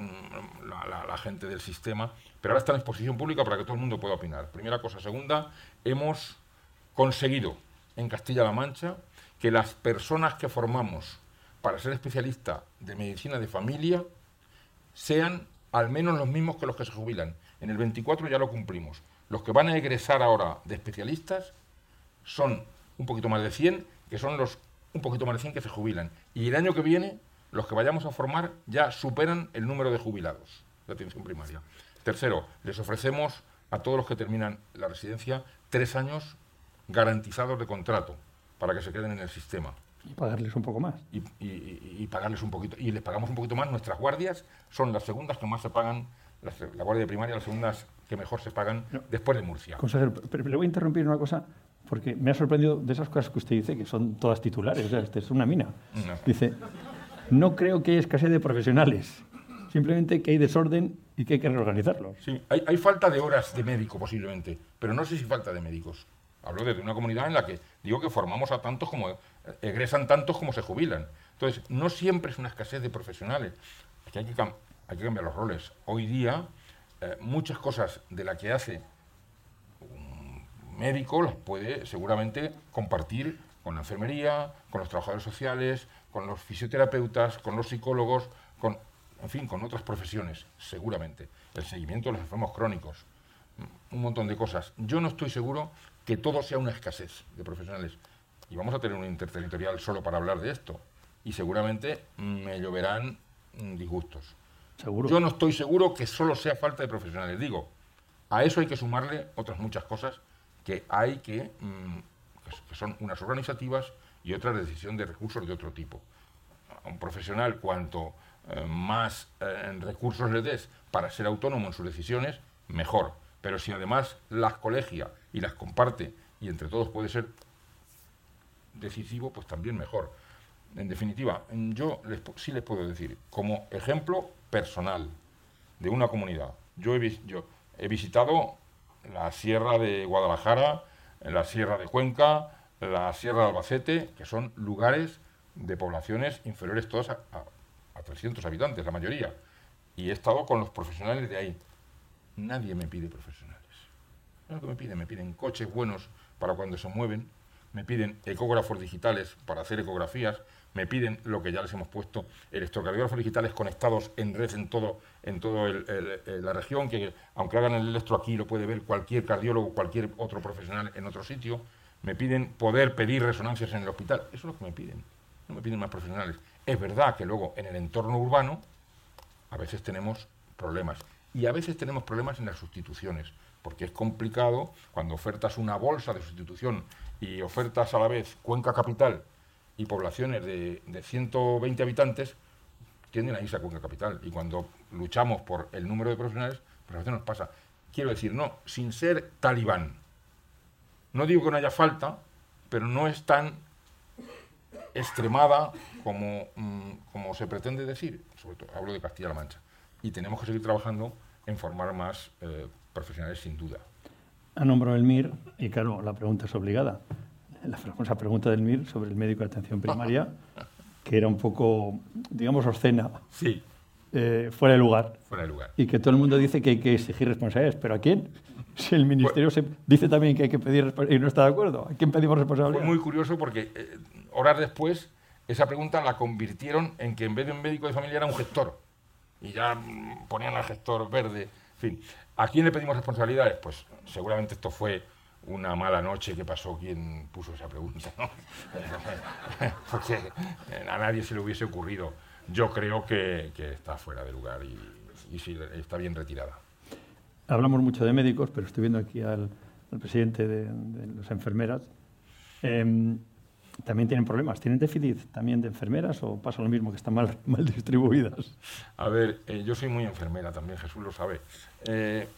Speaker 2: la, gente del sistema, pero ahora está en exposición pública para que todo el mundo pueda opinar. Primera cosa. Segunda, hemos conseguido en Castilla-La Mancha que las personas que formamos para ser especialista de medicina de familia sean al menos los mismos que los que se jubilan. En el 24 ya lo cumplimos. Los que van a egresar ahora de especialistas son un poquito más de 100, que son los un poquito más de 100 que se jubilan. Y el año que viene los que vayamos a formar ya superan el número de jubilados de atención primaria. Tercero, les ofrecemos a todos los que terminan la residencia tres años garantizados de contrato para que se queden en el sistema.
Speaker 1: Y pagarles un poco más.
Speaker 2: Y, pagarles un poquito. Y les pagamos un poquito más. Nuestras guardias son las segundas que más se pagan, la guardia de primaria, las segundas que mejor se pagan después de Murcia.
Speaker 1: Consejero, pero le voy a interrumpir una cosa, porque me ha sorprendido de esas cosas que usted dice, que son todas titulares. O sea, este es una mina. Dice, no creo que haya escasez de profesionales, simplemente que hay desorden y que hay que reorganizarlos.
Speaker 2: Sí, hay, falta de horas de médico posiblemente, pero no sé si falta de médicos. Hablo de una comunidad en la que digo que formamos a tantos como egresan tantos como se jubilan. Entonces, no siempre es una escasez de profesionales. hay que, cambiar los roles. Hoy día, eh, muchas cosas de las que hace un médico las puede seguramente compartir con la enfermería, con los trabajadores sociales, con los fisioterapeutas, con los psicólogos, con, en fin, con otras profesiones, seguramente. El seguimiento de los enfermos crónicos, mm, un montón de cosas. Yo no estoy seguro que todo sea una escasez de profesionales. Y vamos a tener un interterritorial solo para hablar de esto. Y seguramente me lloverán mm, disgustos.
Speaker 1: ¿Seguro?
Speaker 2: Yo no estoy seguro que solo sea falta de profesionales. Digo, a eso hay que sumarle otras muchas cosas que hay que, mm, que son unas organizativas, y otra decisión de recursos de otro tipo. A un profesional, cuanto eh, más eh, recursos le des para ser autónomo en sus decisiones, mejor. Pero si además las colegia y las comparte y entre todos puede ser decisivo, pues también mejor. En definitiva, yo sí les puedo decir, como ejemplo personal de una comunidad, yo he, yo he visitado la Sierra de Guadalajara, la Sierra de Cuenca, la Sierra de Albacete, que son lugares de poblaciones inferiores todos a, 300 habitantes, la mayoría. Y he estado con los profesionales de ahí. Nadie me pide profesionales. lo que me piden? Me piden coches buenos para cuando se mueven, me piden ecógrafos digitales para hacer ecografías, me piden lo que ya les hemos puesto, electrocardiógrafos digitales conectados en red en todo, en toda la región, que aunque hagan el electro aquí lo puede ver cualquier cardiólogo, cualquier otro profesional en otro sitio me piden poder pedir resonancias en el hospital. Eso es lo que me piden. No me piden más profesionales. Es verdad que luego en el entorno urbano a veces tenemos problemas. Y a veces tenemos problemas en las sustituciones, porque es complicado cuando ofertas una bolsa de sustitución y ofertas a la vez Cuenca Capital y poblaciones de, de 120 habitantes, tienden a irse a Cuenca Capital. Y cuando luchamos por el número de profesionales, pues a veces nos pasa. Quiero decir, no, sin ser talibán. No digo que no haya falta, pero no es tan extremada como, mm, como se pretende decir. Sobre todo hablo de Castilla-La Mancha. Y tenemos que seguir trabajando en formar más eh, profesionales, sin duda.
Speaker 1: Ha nombrado el MIR y, claro, la pregunta es obligada. La famosa pregunta del MIR sobre el médico de atención primaria, que era un poco, digamos, obscena.
Speaker 2: Sí.
Speaker 1: Eh, fuera de lugar.
Speaker 2: Fuera de lugar.
Speaker 1: Y que todo el mundo dice que hay que exigir responsabilidades. ¿Pero a quién? Si el Ministerio se dice también que hay que pedir y no está de acuerdo, ¿a quién pedimos responsabilidades?
Speaker 2: Fue muy curioso porque eh, horas después esa pregunta la convirtieron en que en vez de un médico de familia era un gestor. Y ya mm, ponían al gestor verde. En fin, ¿a quién le pedimos responsabilidades? Pues seguramente esto fue una mala noche que pasó quien puso esa pregunta, ¿no? Porque a nadie se le hubiese ocurrido. Yo creo que, que está fuera de lugar y, y sí, está bien retirada.
Speaker 1: Hablamos mucho de médicos, pero estoy viendo aquí al, presidente de, las enfermeras. Eh, también tienen problemas. ¿Tienen déficit también de enfermeras o pasa lo mismo que están mal, mal distribuidas?
Speaker 2: A ver, eh, yo soy muy enfermera también, Jesús lo sabe. Eh,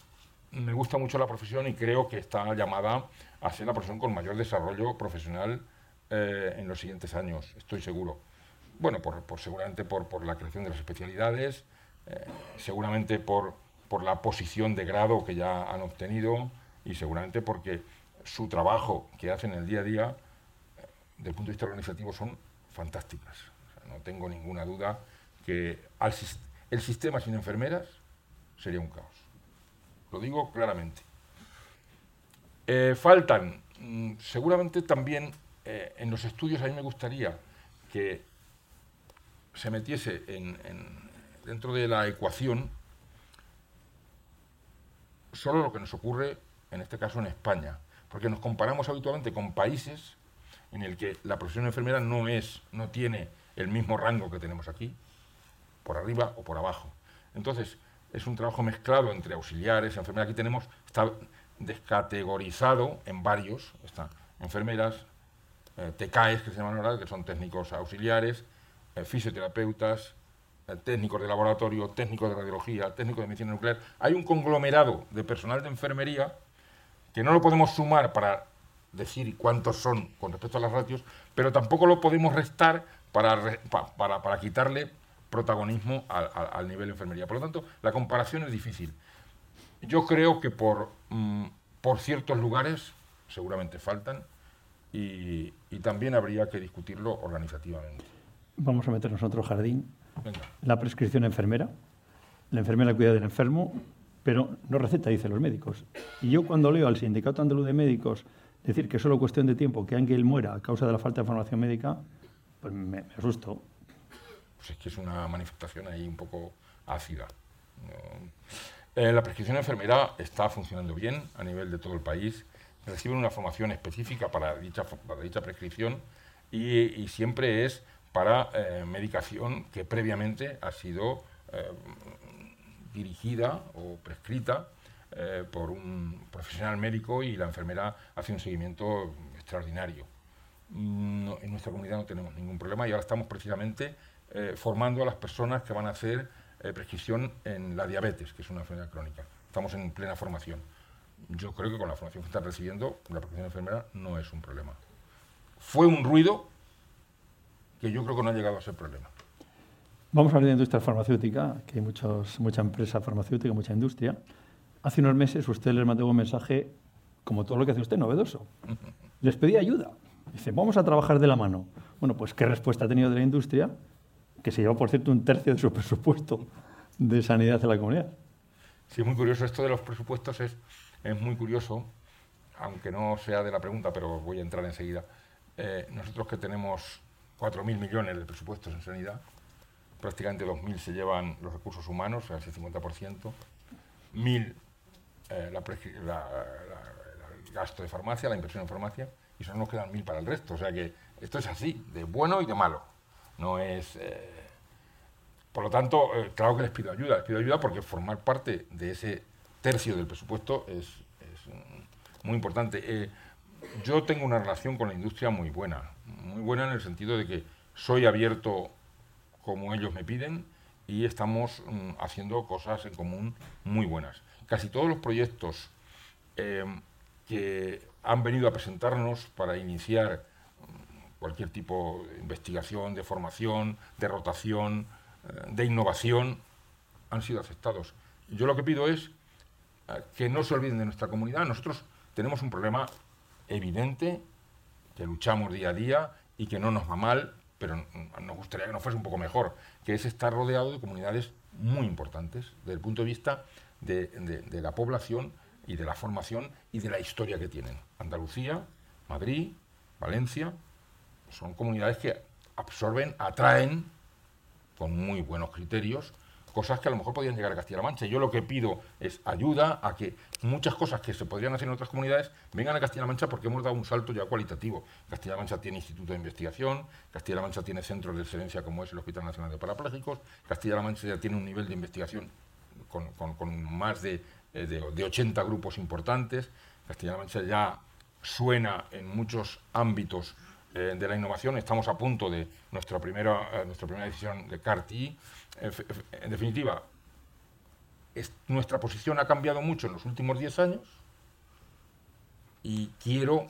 Speaker 2: me gusta mucho la profesión y creo que está llamada a ser la profesión con mayor desarrollo profesional eh, en los siguientes años, estoy seguro. Bueno, por, por seguramente por, por, la creación de las especialidades, seguramente por, por la posición de grado que ya han obtenido y seguramente porque su trabajo que hacen en el día a día, desde el punto de vista organizativo, son fantásticas. No tengo ninguna duda que el sistema sin enfermeras sería un caos. Lo digo claramente. Eh, faltan, mmm, seguramente también eh, en los estudios a mí me gustaría que se metiese en, en, dentro de la ecuación solo lo que nos ocurre, en este caso en España, porque nos comparamos habitualmente con países en el que la profesión de enfermera no es, no tiene el mismo rango que tenemos aquí, por arriba o por abajo. Entonces, es un trabajo mezclado entre auxiliares, enfermeras. Aquí tenemos, está descategorizado en varios, están enfermeras, eh, que se llaman ahora, que son técnicos auxiliares, eh, fisioterapeutas, técnicos de laboratorio, técnicos de radiología, técnicos de medicina nuclear. Hay un conglomerado de personal de enfermería que no lo podemos sumar para decir cuántos son con respecto a las ratios, pero tampoco lo podemos restar para, para, para quitarle protagonismo al, al, nivel de enfermería. Por lo tanto, la comparación es difícil. Yo creo que por, mm, por ciertos lugares seguramente faltan y, y, también habría que discutirlo organizativamente.
Speaker 1: Vamos a meternos en otro jardín. Venga. La prescripción enfermera. La enfermera cuida del enfermo, pero no receta, dicen los médicos. Y yo cuando leo al Sindicato Andaluz de Médicos decir que es solo cuestión de tiempo que alguien muera a causa de la falta de formación médica, pues me, me asusto
Speaker 2: pues es que es una manifestación ahí un poco ácida. Eh, la prescripción enfermera está funcionando bien a nivel de todo el país. Reciben una formación específica para dicha, para dicha prescripción y, y, siempre es para eh, medicación que previamente ha sido eh, dirigida o prescrita eh, por un profesional médico y la enfermera hace un seguimiento extraordinario. No, en nuestra comunidad no tenemos ningún problema y ahora estamos precisamente eh, formando a las personas que van a hacer eh, prescripción en la diabetes, que es una enfermedad crónica. Estamos en plena formación. Yo creo que con la formación que están recibiendo, la prescripción enfermera no es un problema. Fue un ruido que yo creo que no ha llegado a ser problema.
Speaker 1: Vamos a hablar de industria farmacéutica, que hay muchos, mucha empresa farmacéutica, mucha industria. Hace unos meses usted les mandó un mensaje, como todo lo que hace usted, novedoso. Les pedí ayuda. Dice, vamos a trabajar de la mano. Bueno, pues ¿qué respuesta ha tenido de la industria? que se lleva, por cierto, un tercio de su presupuesto de sanidad de la comunidad.
Speaker 2: Sí, es muy curioso. Esto de los presupuestos es, es muy curioso, aunque no sea de la pregunta, pero voy a entrar enseguida. Eh, nosotros que tenemos 4.000 millones de presupuestos en sanidad, prácticamente 2.000 se llevan los recursos humanos, o sea, el 50%, 1.000 eh, el gasto de farmacia, la inversión en farmacia, y solo nos quedan 1.000 para el resto. O sea que esto es así, de bueno y de malo no es... Eh, por lo tanto, eh, claro que les pido ayuda, les pido ayuda porque formar parte de ese tercio del presupuesto es, mm, muy importante. Yo tengo una relación con la industria muy buena, muy buena en el sentido de que soy abierto como ellos me piden y estamos mm, haciendo cosas en común muy buenas. Casi todos los proyectos eh, que han venido a presentarnos para iniciar mm, cualquier tipo de investigación, de formación, de rotación, eh, de innovación, han sido aceptados. Yo lo que pido es eh, que no se olviden de nuestra comunidad. Nosotros tenemos un problema evidente, que luchamos día a día y que no nos va mal, pero nos gustaría que nos fuese un poco mejor, que es estar rodeado de comunidades muy importantes desde el punto de vista de, la población y de la formación y de la historia que tienen. Andalucía, Madrid, Valencia, son comunidades que absorben, atraen con muy buenos criterios cosas que a lo mejor podrían llegar a Castilla-La Mancha. Yo lo que pido es ayuda a que muchas cosas que se podrían hacer en otras comunidades vengan a Castilla-La Mancha porque hemos dado un salto ya cualitativo. Castilla-La Mancha tiene instituto de investigación, Castilla-La Mancha tiene centros de excelencia como es el Hospital Nacional de Parapléjicos, Castilla-La Mancha ya tiene un nivel de investigación con, más de, eh, de, 80 grupos importantes, Castilla-La Mancha ya suena en muchos ámbitos eh, de la innovación. Estamos a punto de nuestra primera, eh, nuestra primera decisión de CARTI. En definitiva, nuestra posición ha cambiado mucho en los últimos 10 años y quiero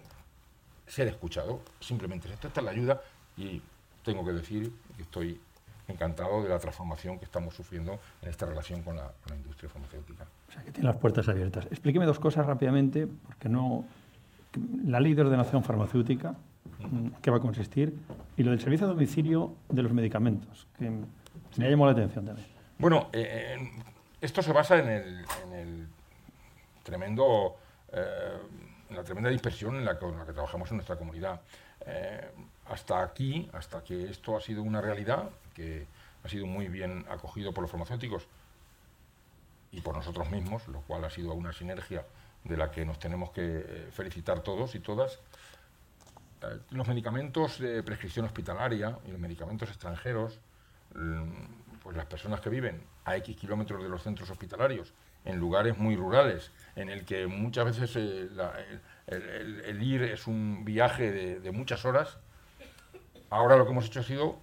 Speaker 2: ser escuchado. Simplemente esta es la ayuda y tengo que decir que estoy encantado de la transformación que estamos sufriendo en esta relación con la, con la industria farmacéutica.
Speaker 1: O sea, que tiene las puertas abiertas. Explíqueme dos cosas rápidamente, porque no... La ley de ordenación farmacéutica, qué va a consistir, y lo del servicio a domicilio de los medicamentos, que me llamado la atención también.
Speaker 2: Bueno, eh, eh, esto se basa en el, tremendo, eh, la tremenda dispersión en la, que, trabajamos en nuestra comunidad. hasta aquí, hasta que esto ha sido una realidad, que ha sido muy bien acogido por los farmacéuticos y por nosotros mismos, lo cual ha sido una sinergia de la que nos tenemos que felicitar todos y todas, los medicamentos de prescripción hospitalaria y los medicamentos extranjeros, pues las personas que viven a X kilómetros de los centros hospitalarios, en lugares muy rurales, en el que muchas veces eh, el, ir es un viaje de, muchas horas, ahora lo que hemos hecho ha sido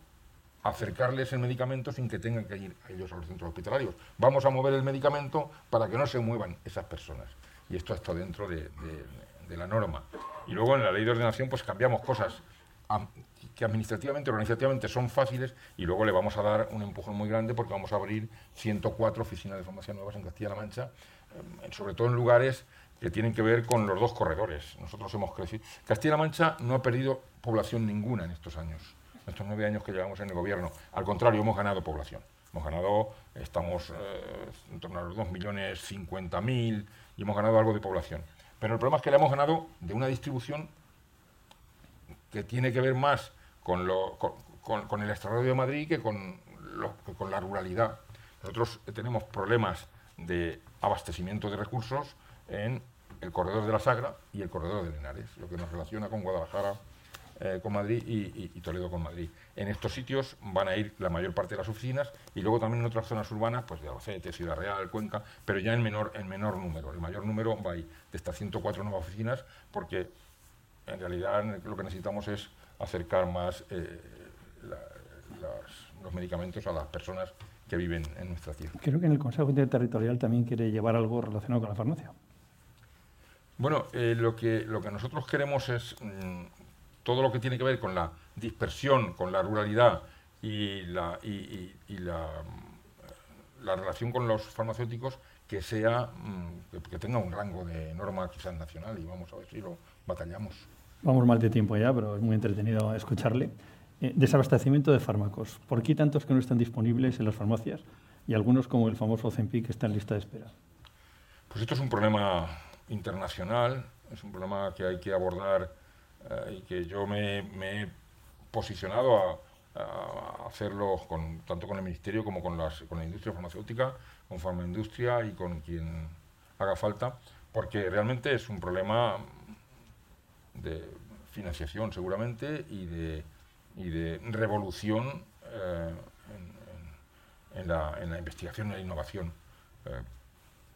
Speaker 2: acercarles el medicamento sin que tengan que ir ellos a los centros hospitalarios. Vamos a mover el medicamento para que no se muevan esas personas. Y esto está dentro de la norma. Y luego en la ley de ordenación pues cambiamos cosas que administrativamente, organizativamente son fáciles y luego le vamos a dar un empujón muy grande porque vamos a abrir 104 oficinas de formación nuevas en Castilla-La Mancha, eh, sobre todo en lugares que tienen que ver con los dos corredores. Nosotros hemos crecido. Castilla-La Mancha no ha perdido población ninguna en estos años, en estos nueve años que llevamos en el gobierno. Al contrario, hemos ganado población. Hemos ganado, estamos eh, en torno a los 2.050.000 y hemos ganado algo de población. Pero el problema es que le hemos ganado de una distribución que tiene que ver más con, el extrarradio de Madrid que con, con la ruralidad. Nosotros tenemos problemas de abastecimiento de recursos en el corredor de la Sagra y el corredor de Lenares, lo que nos relaciona con Guadalajara, eh, con Madrid y, Toledo con Madrid. En estos sitios van a ir la mayor parte de las oficinas y luego también en otras zonas urbanas, pues de Albacete, Ciudad Real, Cuenca, pero ya en menor, en menor número. El mayor número va a ir de estas 104 nuevas oficinas porque en realidad lo que necesitamos es acercar más eh, los medicamentos a las personas que viven en nuestra tierra.
Speaker 1: Creo que en el Consejo Interterritorial también quiere llevar algo relacionado con la farmacia.
Speaker 2: Bueno, eh, lo, que, lo que nosotros queremos es mm, todo lo que tiene que ver con la dispersión, con la ruralidad y la, y, la, la, relación con los farmacéuticos que sea mm, que, tenga un rango de norma quizás nacional y vamos a ver si lo batallamos.
Speaker 1: Vamos mal de tiempo ya, pero es muy entretenido escucharle. Eh, desabastecimiento de fármacos. ¿Por qué tantos que no están disponibles en las farmacias y algunos como el famoso Zempic que está en lista de espera?
Speaker 2: Pues esto es un problema internacional, es un problema que hay que abordar eh, y que yo me, he posicionado a, hacerlo con, tanto con el Ministerio como con, con la industria farmacéutica, con Farmaindustria y con quien haga falta, porque realmente es un problema de financiación seguramente y de, y de revolución eh, en la, en la investigación y la innovación. Eh,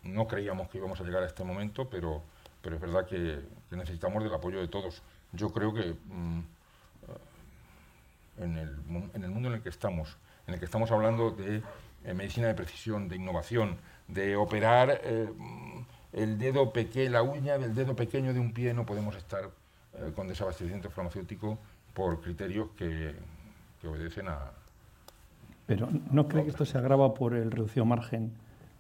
Speaker 2: no creíamos que íbamos a llegar a este momento, pero, pero es verdad que, necesitamos del apoyo de todos. Yo creo que mm, en, el, en, el, mundo en el que estamos, en el que estamos hablando de eh, medicina de precisión, de innovación, de operar eh, el dedo pequeño, la uña del dedo pequeño de un pie, no podemos estar con desabastecimiento farmacéutico por criterios que, que obedecen a...
Speaker 1: Pero ¿no cree que esto se agrava por el reducido margen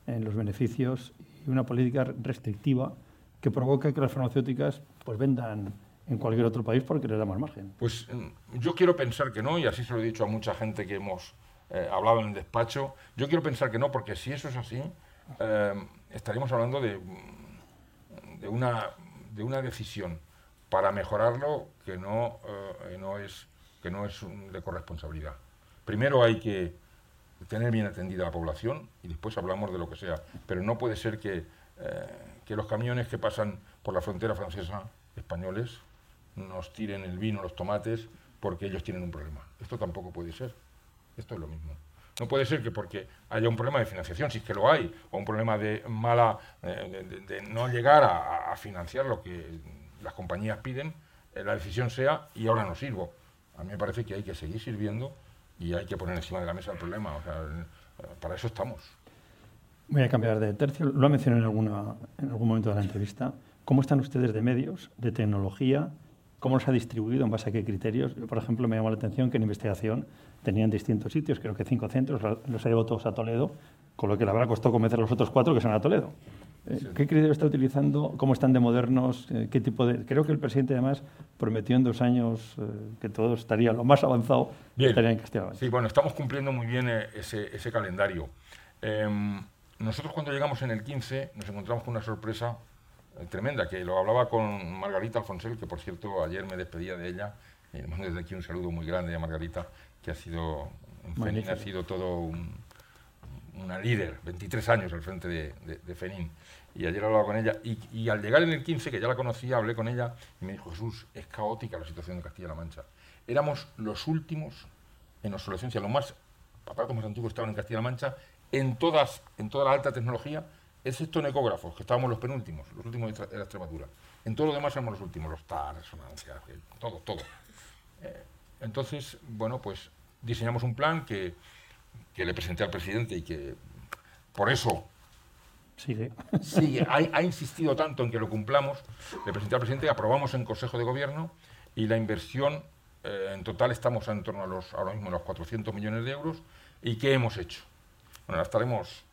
Speaker 1: en los beneficios y una política restrictiva que provoca que las farmacéuticas pues vendan en cualquier otro país porque les da más margen.
Speaker 2: Pues mm, yo quiero pensar que no, y así se lo he dicho a mucha gente que hemos eh, hablado en el despacho, yo quiero pensar que no, porque si eso es así, eh, estaríamos hablando de, de, una, de una decisión para mejorarlo que no, eh, no es, que no es de corresponsabilidad. Primero hay que tener bien atendida la población y después hablamos de lo que sea. Pero no puede ser que, eh, que los camiones que pasan por la frontera francesa, españoles, nos tiren el vino, los tomates, porque ellos tienen un problema. Esto tampoco puede ser. Esto es lo mismo. No puede ser que porque haya un problema de financiación, si es que lo hay, o un problema de mala, eh, de, no llegar a, financiar lo que las compañías piden, eh, la decisión sea y ahora no sirvo. A mí me parece que hay que seguir sirviendo y hay que poner encima de la mesa el problema. O sea, para eso estamos.
Speaker 1: Voy a cambiar de tercio. Lo ha mencionado en, alguna, en algún momento de la entrevista. ¿Cómo están ustedes de medios, de tecnología? ¿Cómo los ha distribuido? ¿En base a qué criterios? por ejemplo, me llamó la atención que en investigación tenían distintos sitios, creo que cinco centros, los ha llevado todos a Toledo, con lo que le habrá costado convencer a los otros cuatro que son a Toledo. Eh, ¿Qué criterio está utilizando? ¿Cómo están de modernos? Eh, ¿Qué tipo de...? Creo que el presidente además prometió en dos años eh, que todo estaría lo más avanzado
Speaker 2: bien. estaría en Castilla Sí, bueno, estamos cumpliendo muy bien ese, ese calendario. Em, nosotros cuando llegamos en el 15 nos encontramos con una sorpresa tremenda, que lo hablaba con Margarita Alfonsel, que por cierto ayer me despedía de ella, y le mando desde aquí un saludo muy grande a Margarita, que ha sido, en ha sido todo un, una líder, 23 años al frente de, de, FENIN. Y ayer hablaba con ella y, al llegar en el 15, que ya la conocía, hablé con ella y me dijo, Jesús, es caótica la situación de Castilla-La Mancha. Éramos los últimos en obsolescencia, los más aparatos más antiguos estaban en Castilla-La Mancha, en, todas, en toda la alta tecnología, excepto en ecógrafos, que estábamos los penúltimos, los últimos de la Extremadura. En todo lo demás éramos los últimos, los TAR, resonancia, todo, todo. Eh, entonces, bueno, pues diseñamos un plan que que le presenté al presidente y que por eso
Speaker 1: sigue.
Speaker 2: ha, insistido tanto en que lo cumplamos. Le presenté al presidente, aprobamos en Consejo de Gobierno y la inversión eh, en total estamos en torno a los, ahora mismo a los 400 millones de euros. ¿Y qué hemos hecho? Bueno, estaremos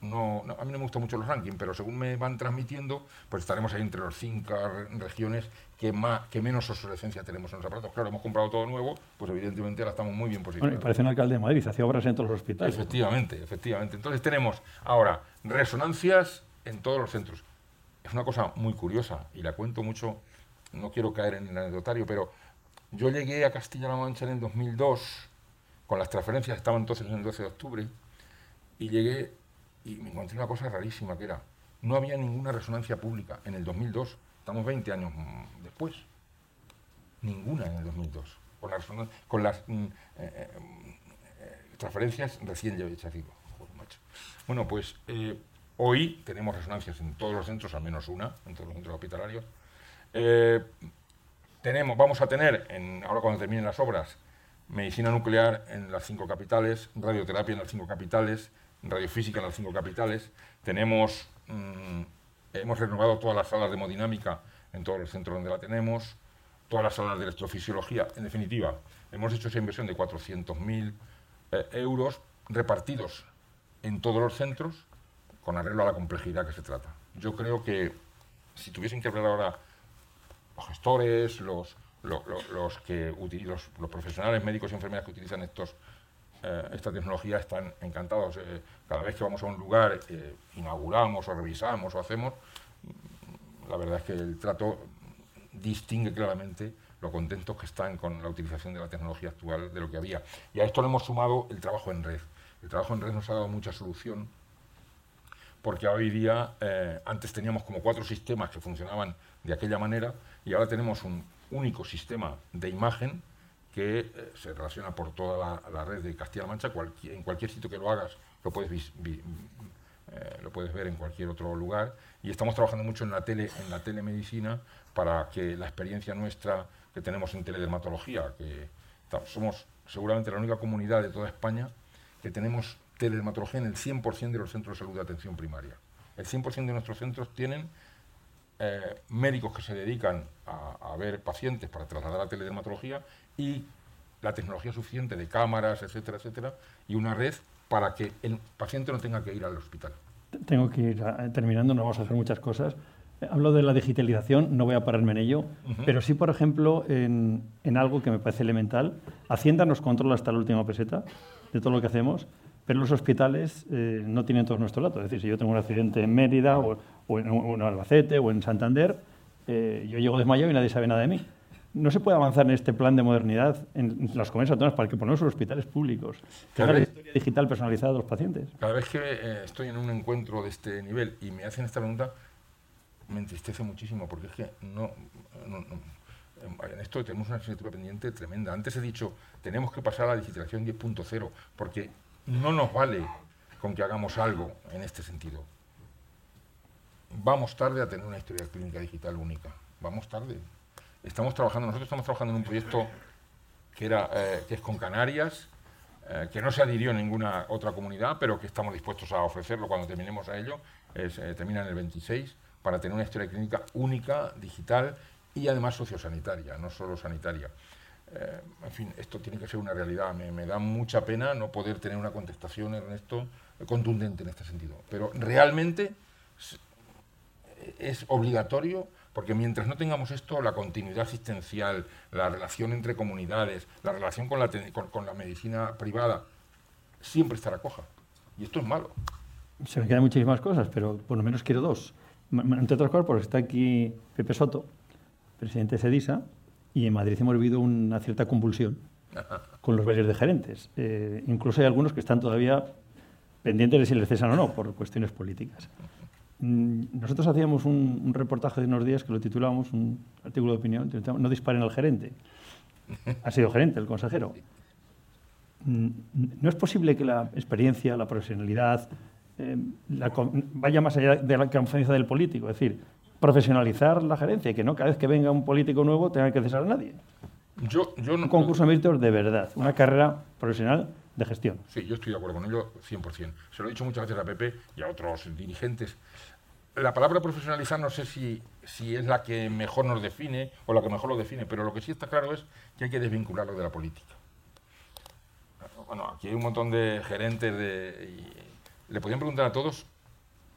Speaker 2: no, a mí no me gustan mucho los rankings, pero según me van transmitiendo, pues estaremos ahí entre las cinco regiones que, más, que menos obsolescencia tenemos en los aparatos. Claro, hemos comprado todo nuevo, pues evidentemente ahora estamos muy bien posicionados.
Speaker 1: Bueno, y parece un alcalde de Madrid, hacía obras en todos los hospitales.
Speaker 2: Efectivamente, efectivamente. Entonces tenemos ahora resonancias en todos los centros. Es una cosa muy curiosa y la cuento mucho, no quiero caer en el anecdotario, pero yo llegué a Castilla-La Mancha en el 2002, con las transferencias, estaban entonces en el 12 de octubre, y llegué y me encontré una cosa rarísima que era, no había ninguna resonancia pública en el 2002, estamos 20 años mm, después, ninguna en el 2002, con, las mm, eh, eh, transferencias recién hechas. Bueno, pues eh, hoy tenemos resonancias en todos los centros, al menos una, en todos los centros hospitalarios. tenemos, vamos a tener, en, ahora cuando terminen las obras, medicina nuclear en las cinco capitales, radioterapia en las cinco capitales, radiofísica en las cinco capitales. Tenemos, mm, hemos renovado todas las salas de hemodinámica en todos los centros donde la tenemos, todas las salas de electrofisiología. En definitiva, hemos hecho esa inversión de 400.000 eh, euros repartidos en todos los centros con arreglo a la complejidad que se trata. Yo creo que si tuviesen que hablar ahora los gestores, los, los, que, los, los profesionales médicos y enfermeras que utilizan estos eh, esta tecnología están encantados. Eh, cada vez que vamos a un lugar, eh, inauguramos o revisamos o hacemos, mm, la verdad es que el trato distingue claramente lo contentos que están con la utilización de la tecnología actual de lo que había. Y a esto le hemos sumado el trabajo en red. El trabajo en red nos ha dado mucha solución porque hoy día, antes teníamos como cuatro sistemas que funcionaban de aquella manera y ahora tenemos un único sistema de imagen que eh, se relaciona por toda la, red de Castilla-La Mancha, en cualquier sitio que lo hagas, lo puedes, eh, lo puedes ver en cualquier otro lugar. Y estamos trabajando mucho en la, tele, en la telemedicina para que la experiencia nuestra que tenemos en teledermatología, que somos seguramente la única comunidad de toda España que tenemos teledermatología en el 100% de los centros de salud de atención primaria. El 100% de nuestros centros tienen eh, médicos que se dedican a, ver pacientes para trasladar a teledermatología y la tecnología suficiente de cámaras, etcétera, etcétera, y una red para que el paciente no tenga que ir al hospital.
Speaker 1: Tengo que ir terminando, no vamos a hacer muchas cosas. Hablo de la digitalización, no voy a pararme en ello, pero sí, por ejemplo, en, en, algo que me parece elemental. Hacienda nos controla hasta la última peseta de todo lo que hacemos, pero los hospitales eh, no tienen todos nuestros datos. Es decir, si yo tengo un accidente en Mérida o, en, Albacete o en Santander, eh, yo llego desmayado y nadie sabe nada de mí. No se puede avanzar en este plan de modernidad en las comunidades autónomas para que ponemos los hospitales públicos, que haga la historia digital personalizada de los pacientes.
Speaker 2: Cada vez que eh, estoy en un encuentro de este nivel y me hacen esta pregunta, me entristece muchísimo porque es que no, en esto tenemos una asignatura pendiente tremenda. Antes he dicho, tenemos que pasar a la digitalización 10.0 porque no nos vale con que hagamos algo en este sentido. Vamos tarde a tener una historia clínica digital única. Vamos tarde. Estamos trabajando, nosotros estamos trabajando en un proyecto que, era, eh, que es con Canarias, eh, que no se adhirió en ninguna otra comunidad, pero que estamos dispuestos a ofrecerlo cuando terminemos a ello. Eh, termina en el 26, para tener una historia clínica única, digital y además sociosanitaria, no solo sanitaria. En fin, esto tiene que ser una realidad. Me, da mucha pena no poder tener una contestación, Ernesto, contundente en este sentido. Pero realmente es, obligatorio porque mientras no tengamos esto, la continuidad asistencial, la relación entre comunidades, la relación con la, con, la medicina privada, siempre estará coja. Y esto es malo.
Speaker 1: Se me quedan muchísimas cosas, pero por lo menos quiero dos. Entre otras cosas, porque está aquí Pepe Soto, presidente de SEDISA, y en Madrid hemos vivido una cierta convulsión con los varios de gerentes. Eh, incluso hay algunos que están todavía pendientes de si les cesan o no por cuestiones políticas. Mm, nosotros hacíamos un, reportaje de unos días que lo titulábamos, un artículo de opinión, No disparen al gerente. Ha sido gerente el consejero. Mm, no es posible que la experiencia, la profesionalidad, eh, vaya más allá de la confianza del político. Es decir, profesionalizar la gerencia y que no cada vez que venga un político nuevo tenga que cesar a nadie.
Speaker 2: Yo, yo no,
Speaker 1: un concurso de méritos de verdad, una carrera profesional de gestión.
Speaker 2: Sí, yo estoy de acuerdo con ello 100%. Se lo he dicho muchas veces a Pepe y a otros dirigentes. La palabra profesionalizar no sé si, si es la que mejor nos define o la que mejor lo define, pero lo que sí está claro es que hay que desvincularlo de la política. Bueno, aquí hay un montón de gerentes de... Y le podían preguntar a todos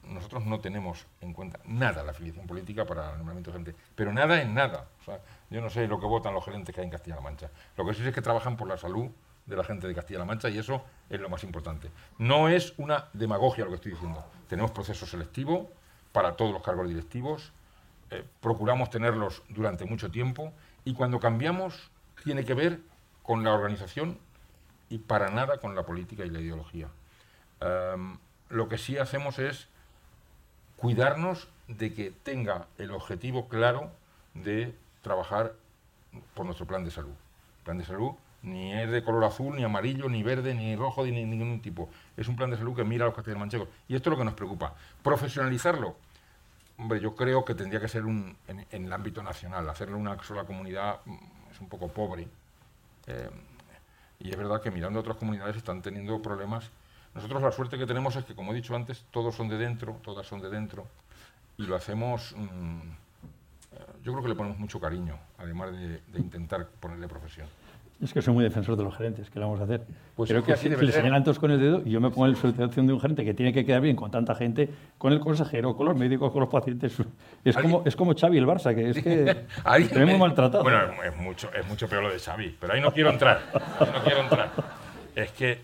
Speaker 2: nosotros no tenemos en cuenta nada la afiliación política para el nombramiento de gente, pero nada en nada. O sea, yo no sé lo que votan los gerentes que hay en Castilla-La Mancha. Lo que sí es que trabajan por la salud de la gente de Castilla-La Mancha y eso es lo más importante. No es una demagogia lo que estoy diciendo. Tenemos proceso selectivo para todos los cargos directivos, eh, procuramos tenerlos durante mucho tiempo y cuando cambiamos tiene que ver con la organización y para nada con la política y la ideología. Em, lo que sí hacemos es cuidarnos de que tenga el objetivo claro de trabajar por nuestro plan de salud. Plan de salud ni es de color azul, ni amarillo, ni verde, ni rojo, ni ningún tipo. Es un plan de salud que mira a los castellanos manchegos. Y esto es lo que nos preocupa. Profesionalizarlo. Hombre, yo creo que tendría que ser un, en, el ámbito nacional. Hacerlo una sola comunidad mm, es un poco pobre. Eh, y es verdad que mirando a otras comunidades están teniendo problemas nosotros la suerte que tenemos es que, como he dicho antes, todos son de dentro, todas son de dentro, y lo hacemos, mm, eh, yo creo que le ponemos mucho cariño, además de, intentar ponerle profesión.
Speaker 1: Es que soy muy defensor de los gerentes, ¿qué le vamos a hacer?
Speaker 2: Pues
Speaker 1: Creo que, así le señalan todos con el dedo y yo me pongo en la situación de un gerente que tiene que quedar bien con tanta gente, con el consejero, con los médicos, con los pacientes. Es como, es como Xavi el Barça, que es que muy maltratado.
Speaker 2: Bueno, es mucho, es mucho peor lo de Xavi, pero ahí no quiero entrar. no quiero entrar. Es que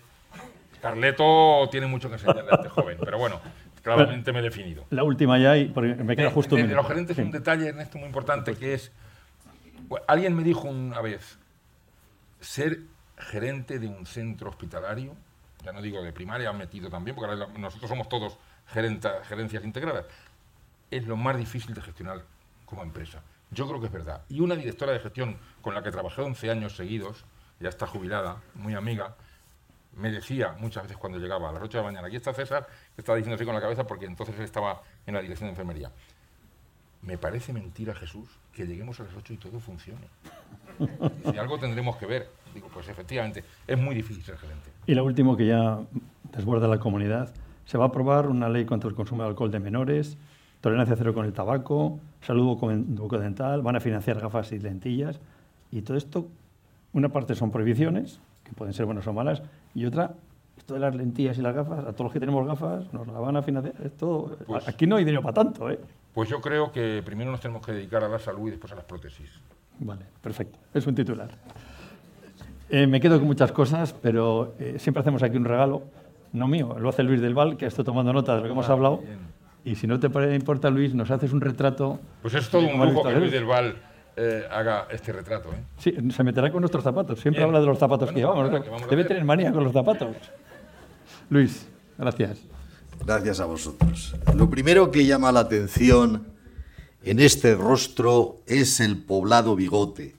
Speaker 2: Carleto tiene mucho que enseñarle a este joven, pero bueno, claramente me he definido.
Speaker 1: La última ya, y me queda justo...
Speaker 2: De, de, los gerentes un detalle, Ernesto, muy importante, que es... Alguien me dijo una vez, ser gerente de un centro hospitalario, ya no digo de primaria, han metido también, porque nosotros somos todos gerencias integradas, es lo más difícil de gestionar como empresa. Yo creo que es verdad. Y una directora de gestión con la que trabajé 11 años seguidos, ya está jubilada, muy amiga, me decía muchas veces cuando llegaba a las 8 de la mañana, aquí está César, que estaba diciendo así con la cabeza porque entonces él estaba en la dirección de enfermería. Me parece mentira, Jesús, que lleguemos a las 8 y todo funcione. Si algo tendremos que ver. Digo, pues efectivamente, es muy difícil ser gerente.
Speaker 1: Y lo último que ya desborda la comunidad, se va a aprobar una ley contra el consumo de alcohol de menores, tolerancia cero con el tabaco, salud bucodental, van a financiar gafas y lentillas. Y todo esto, una parte son prohibiciones, que pueden ser buenas o malas, y otra, esto de las lentillas y las gafas, a todos los que tenemos gafas, nos la van a financiar. Esto, pues aquí no hay dinero para tanto, ¿eh?
Speaker 2: Pues yo creo que primero nos tenemos que dedicar a la salud y después a las prótesis.
Speaker 1: Vale, perfecto. Es un titular. Eh, me quedo con muchas cosas, pero eh, siempre hacemos aquí un regalo, no mío, lo hace Luis del Val, que estoy tomando nota de lo que hemos ah, hablado. Y si no te importa, Luis, nos haces un retrato.
Speaker 2: Pues es todo un lujo que Luis del Val eh, haga este retrato. ¿eh?
Speaker 1: Sí, se meterá con nuestros zapatos. Siempre habla de los zapatos que llevamos. Debe tener manía con los zapatos. Luis, gracias.
Speaker 3: Gracias a vosotros. Lo primero que llama la atención en este rostro es el poblado bigote.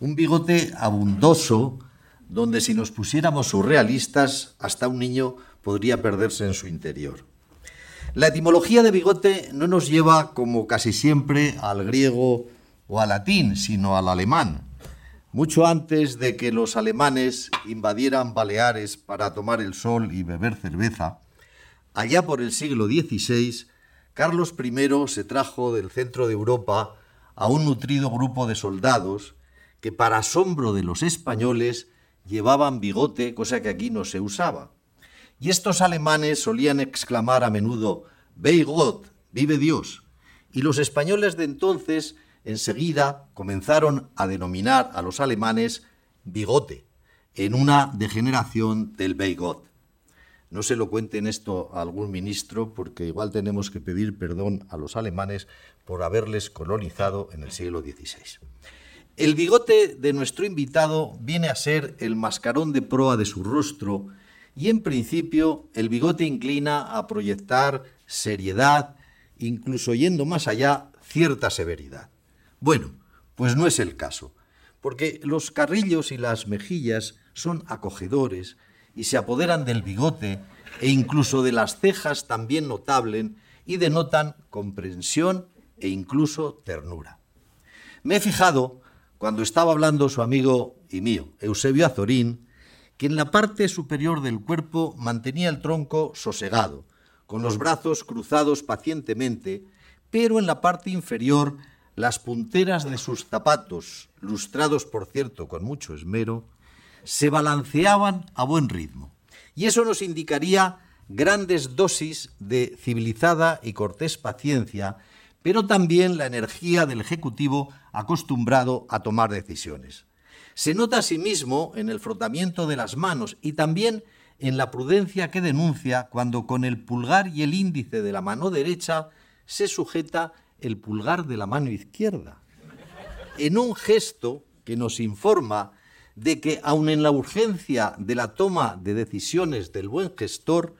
Speaker 3: Un bigote abundoso donde si nos pusiéramos surrealistas, hasta un niño podría perderse en su interior. La etimología de bigote no nos lleva, como casi siempre, al griego o al latín, sino al alemán. Mucho antes de que los alemanes invadieran Baleares para tomar el sol y beber cerveza, allá por el siglo XVI, Carlos I se trajo del centro de Europa a un nutrido grupo de soldados que, para asombro de los españoles, llevaban bigote, cosa que aquí no se usaba. Y estos alemanes solían exclamar a menudo, Bei Gott, vive Dios. Y los españoles de entonces enseguida comenzaron a denominar a los alemanes bigote, en una degeneración del Beigot. No se lo cuenten esto a algún ministro porque igual tenemos que pedir perdón a los alemanes por haberles colonizado en el siglo XVI. El bigote de nuestro invitado viene a ser el mascarón de proa de su rostro y en principio el bigote inclina a proyectar seriedad, incluso yendo más allá, cierta severidad. Bueno, pues no es el caso, porque los carrillos y las mejillas son acogedores y se apoderan del bigote e incluso de las cejas también notables y denotan comprensión e incluso ternura. Me he fijado, cuando estaba hablando su amigo y mío, Eusebio Azorín, que en la parte superior del cuerpo mantenía el tronco sosegado, con los brazos cruzados pacientemente, pero en la parte inferior las punteras de sus zapatos, lustrados por cierto con mucho esmero, se balanceaban a buen ritmo. Y eso nos indicaría grandes dosis de civilizada y cortés paciencia, pero también la energía del Ejecutivo acostumbrado a tomar decisiones. Se nota asimismo en el frotamiento de las manos y también en la prudencia que denuncia cuando con el pulgar y el índice de la mano derecha se sujeta el pulgar de la mano izquierda, en un gesto que nos informa de que aun en la urgencia de la toma de decisiones del buen gestor,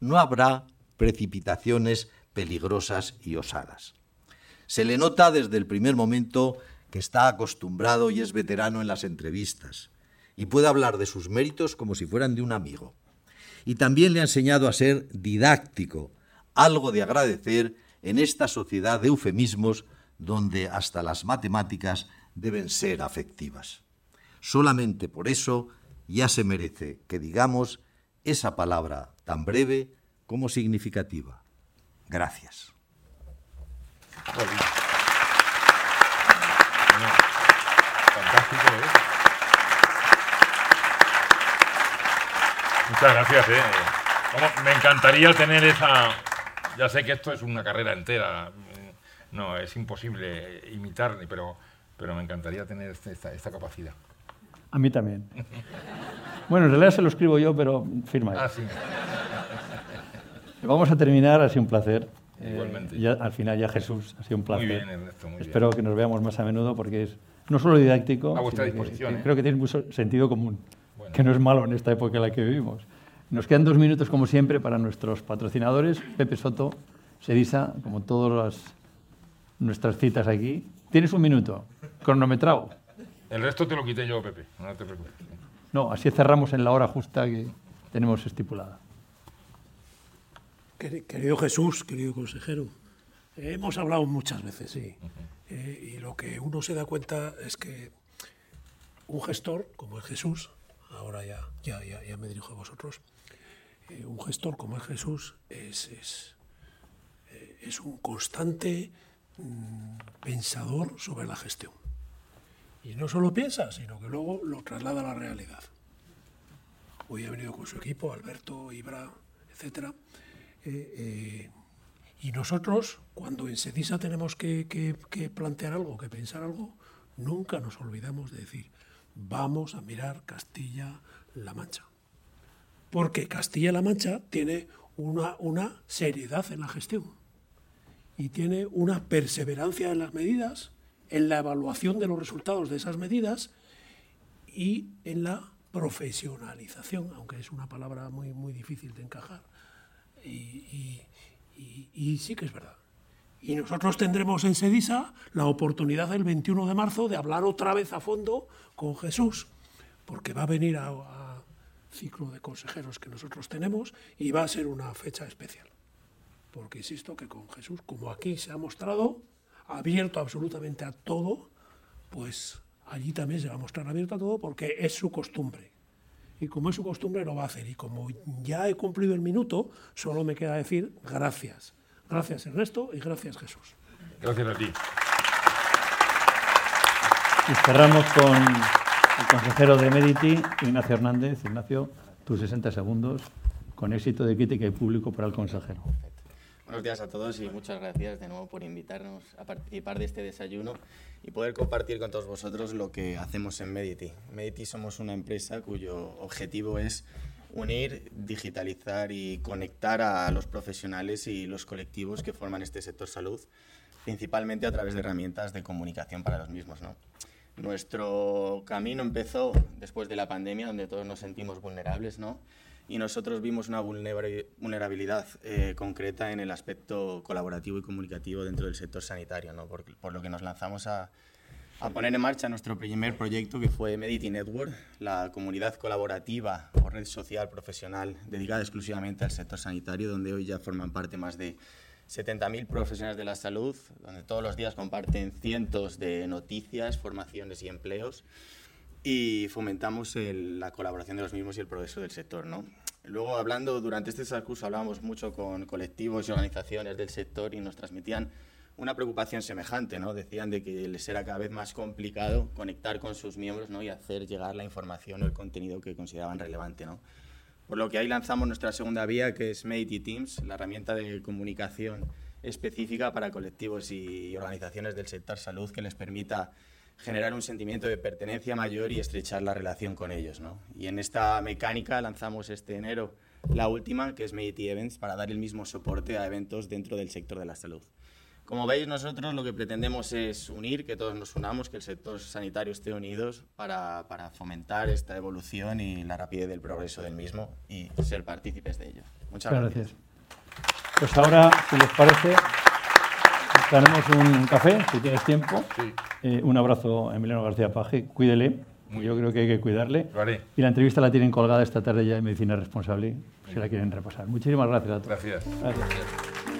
Speaker 3: no habrá precipitaciones peligrosas y osadas. Se le nota desde el primer momento que está acostumbrado y es veterano en las entrevistas, y puede hablar de sus méritos como si fueran de un amigo. Y también le ha enseñado a ser didáctico, algo de agradecer en esta sociedad de eufemismos donde hasta las matemáticas deben ser afectivas. Solamente por eso ya se merece que digamos esa palabra tan breve como significativa. Gracias.
Speaker 2: ¿eh? Muchas gracias. ¿eh? me encantaría tener esa, ya sé que esto es una carrera entera, no, es imposible imitar, pero, pero me encantaría tener este, esta, capacidad.
Speaker 1: A mí también. Bueno, en realidad se lo escribo yo, pero firma.
Speaker 2: Ah, sí.
Speaker 1: Vamos a terminar, ha sido un placer.
Speaker 2: Eh, Igualmente.
Speaker 1: ya, al final ya Jesús, ha sido un placer.
Speaker 2: Muy bien, Ernesto, muy
Speaker 1: Espero que nos veamos más a menudo porque es no solo didáctico,
Speaker 2: a vuestra disposición,
Speaker 1: ¿eh? creo que tiene mucho sentido común, que no es malo en esta época en la que vivimos. Nos quedan dos minutos, como siempre, para nuestros patrocinadores. Pepe Soto, Sedisa, como todas nuestras citas aquí. Tienes un minuto, cronometrado.
Speaker 2: El resto te lo quité yo, Pepe, no te preocupes.
Speaker 1: No, así cerramos en la hora justa que... tenemos estipulada.
Speaker 4: Querido Jesús, querido consejero, hemos hablado muchas veces, sí. Eh, y lo que uno se da cuenta es que un gestor como es Jesús, ahora ya, ya, ya, me dirijo a vosotros, eh, un gestor como es Jesús es, es, eh, es un constante mm, pensador sobre la gestión. Y no solo piensa, sino que luego lo traslada a la realidad. Hoy ha venido con su equipo, Alberto, Ibra, etc. Eh, y nosotros, cuando en SEDISA tenemos que, que plantear algo, que pensar algo, nunca nos olvidamos de decir, vamos a mirar Castilla-La Mancha. Porque Castilla-La Mancha tiene una, una seriedad en la gestión y tiene una perseverancia en las medidas, en la evaluación de los resultados de esas medidas y en la profesionalización, aunque es una palabra muy, muy difícil de encajar. y, sí que es verdad. Y nosotros tendremos en Sedisa la oportunidad el 21 de marzo de hablar otra vez a fondo con Jesús, porque va a venir a, ciclo de consejeros que nosotros tenemos y va a ser una fecha especial. Porque insisto que con Jesús, como aquí se ha mostrado, abierto absolutamente a todo, pues allí también se va a mostrar abierto a todo porque es su costumbre. Y como es su costumbre, lo va a hacer. Y como ya he cumplido el minuto, solo me queda decir gracias Gracias Ernesto y gracias Jesús.
Speaker 2: Gracias a ti.
Speaker 1: Y cerramos con el consejero de Mediti, Ignacio Hernández. Ignacio, tus 60 segundos con éxito de crítica y público para el consejero.
Speaker 5: Buenos días a todos y muchas gracias de nuevo por invitarnos a participar de este desayuno y poder compartir con todos vosotros lo que hacemos en Mediti. Mediti somos una empresa cuyo objetivo es unir, digitalizar y conectar a los profesionales y los colectivos que forman este sector salud, principalmente a través de herramientas de comunicación para los mismos. ¿no? Nuestro camino empezó después de la pandemia, donde todos nos sentimos vulnerables, ¿no? Y nosotros vimos una vulnerabilidad eh, concreta en el aspecto colaborativo y comunicativo dentro del sector sanitario, ¿no? por, por lo que nos lanzamos a, a poner en marcha nuestro primer proyecto que fue Mediti Network, la comunidad colaborativa o red social profesional dedicada exclusivamente al sector sanitario, donde hoy ya forman parte más de 70.000 profesionales de la salud, donde todos los días comparten cientos de noticias, formaciones y empleos y fomentamos la colaboración de los mismos y el progreso del sector. ¿no? Luego, hablando durante este curso, hablábamos mucho con colectivos y organizaciones del sector y nos transmitían una preocupación semejante, ¿no? Decían de que les era cada vez más complicado conectar con sus miembros, ¿no? Y hacer llegar la información o el contenido que consideraban relevante, ¿no? Por lo que ahí lanzamos nuestra segunda vía, que es Medity Teams, la herramienta de comunicación específica para colectivos y organizaciones del sector salud que les permita generar un sentimiento de pertenencia mayor y estrechar la relación con ellos. ¿no? Y en esta mecánica lanzamos este enero la última, que es Medity Events, para dar el mismo soporte a eventos dentro del sector de la salud. Como veis, nosotros lo que pretendemos es unir, que todos nos unamos, que el sector sanitario esté unidos para, para fomentar esta evolución y la rapidez del progreso del mismo y ser partícipes de ello. Muchas gracias.
Speaker 1: Pues ahora, si les parece, tenemos un café, si tienes tiempo. Eh, un abrazo a Emiliano García Paje, cuídele. Yo creo que hay que cuidarle. Y la entrevista la tienen colgada esta tarde ya en Medicina Responsable, si la quieren repasar. Muchísimas gracias a todos.
Speaker 2: Gracias. gracias.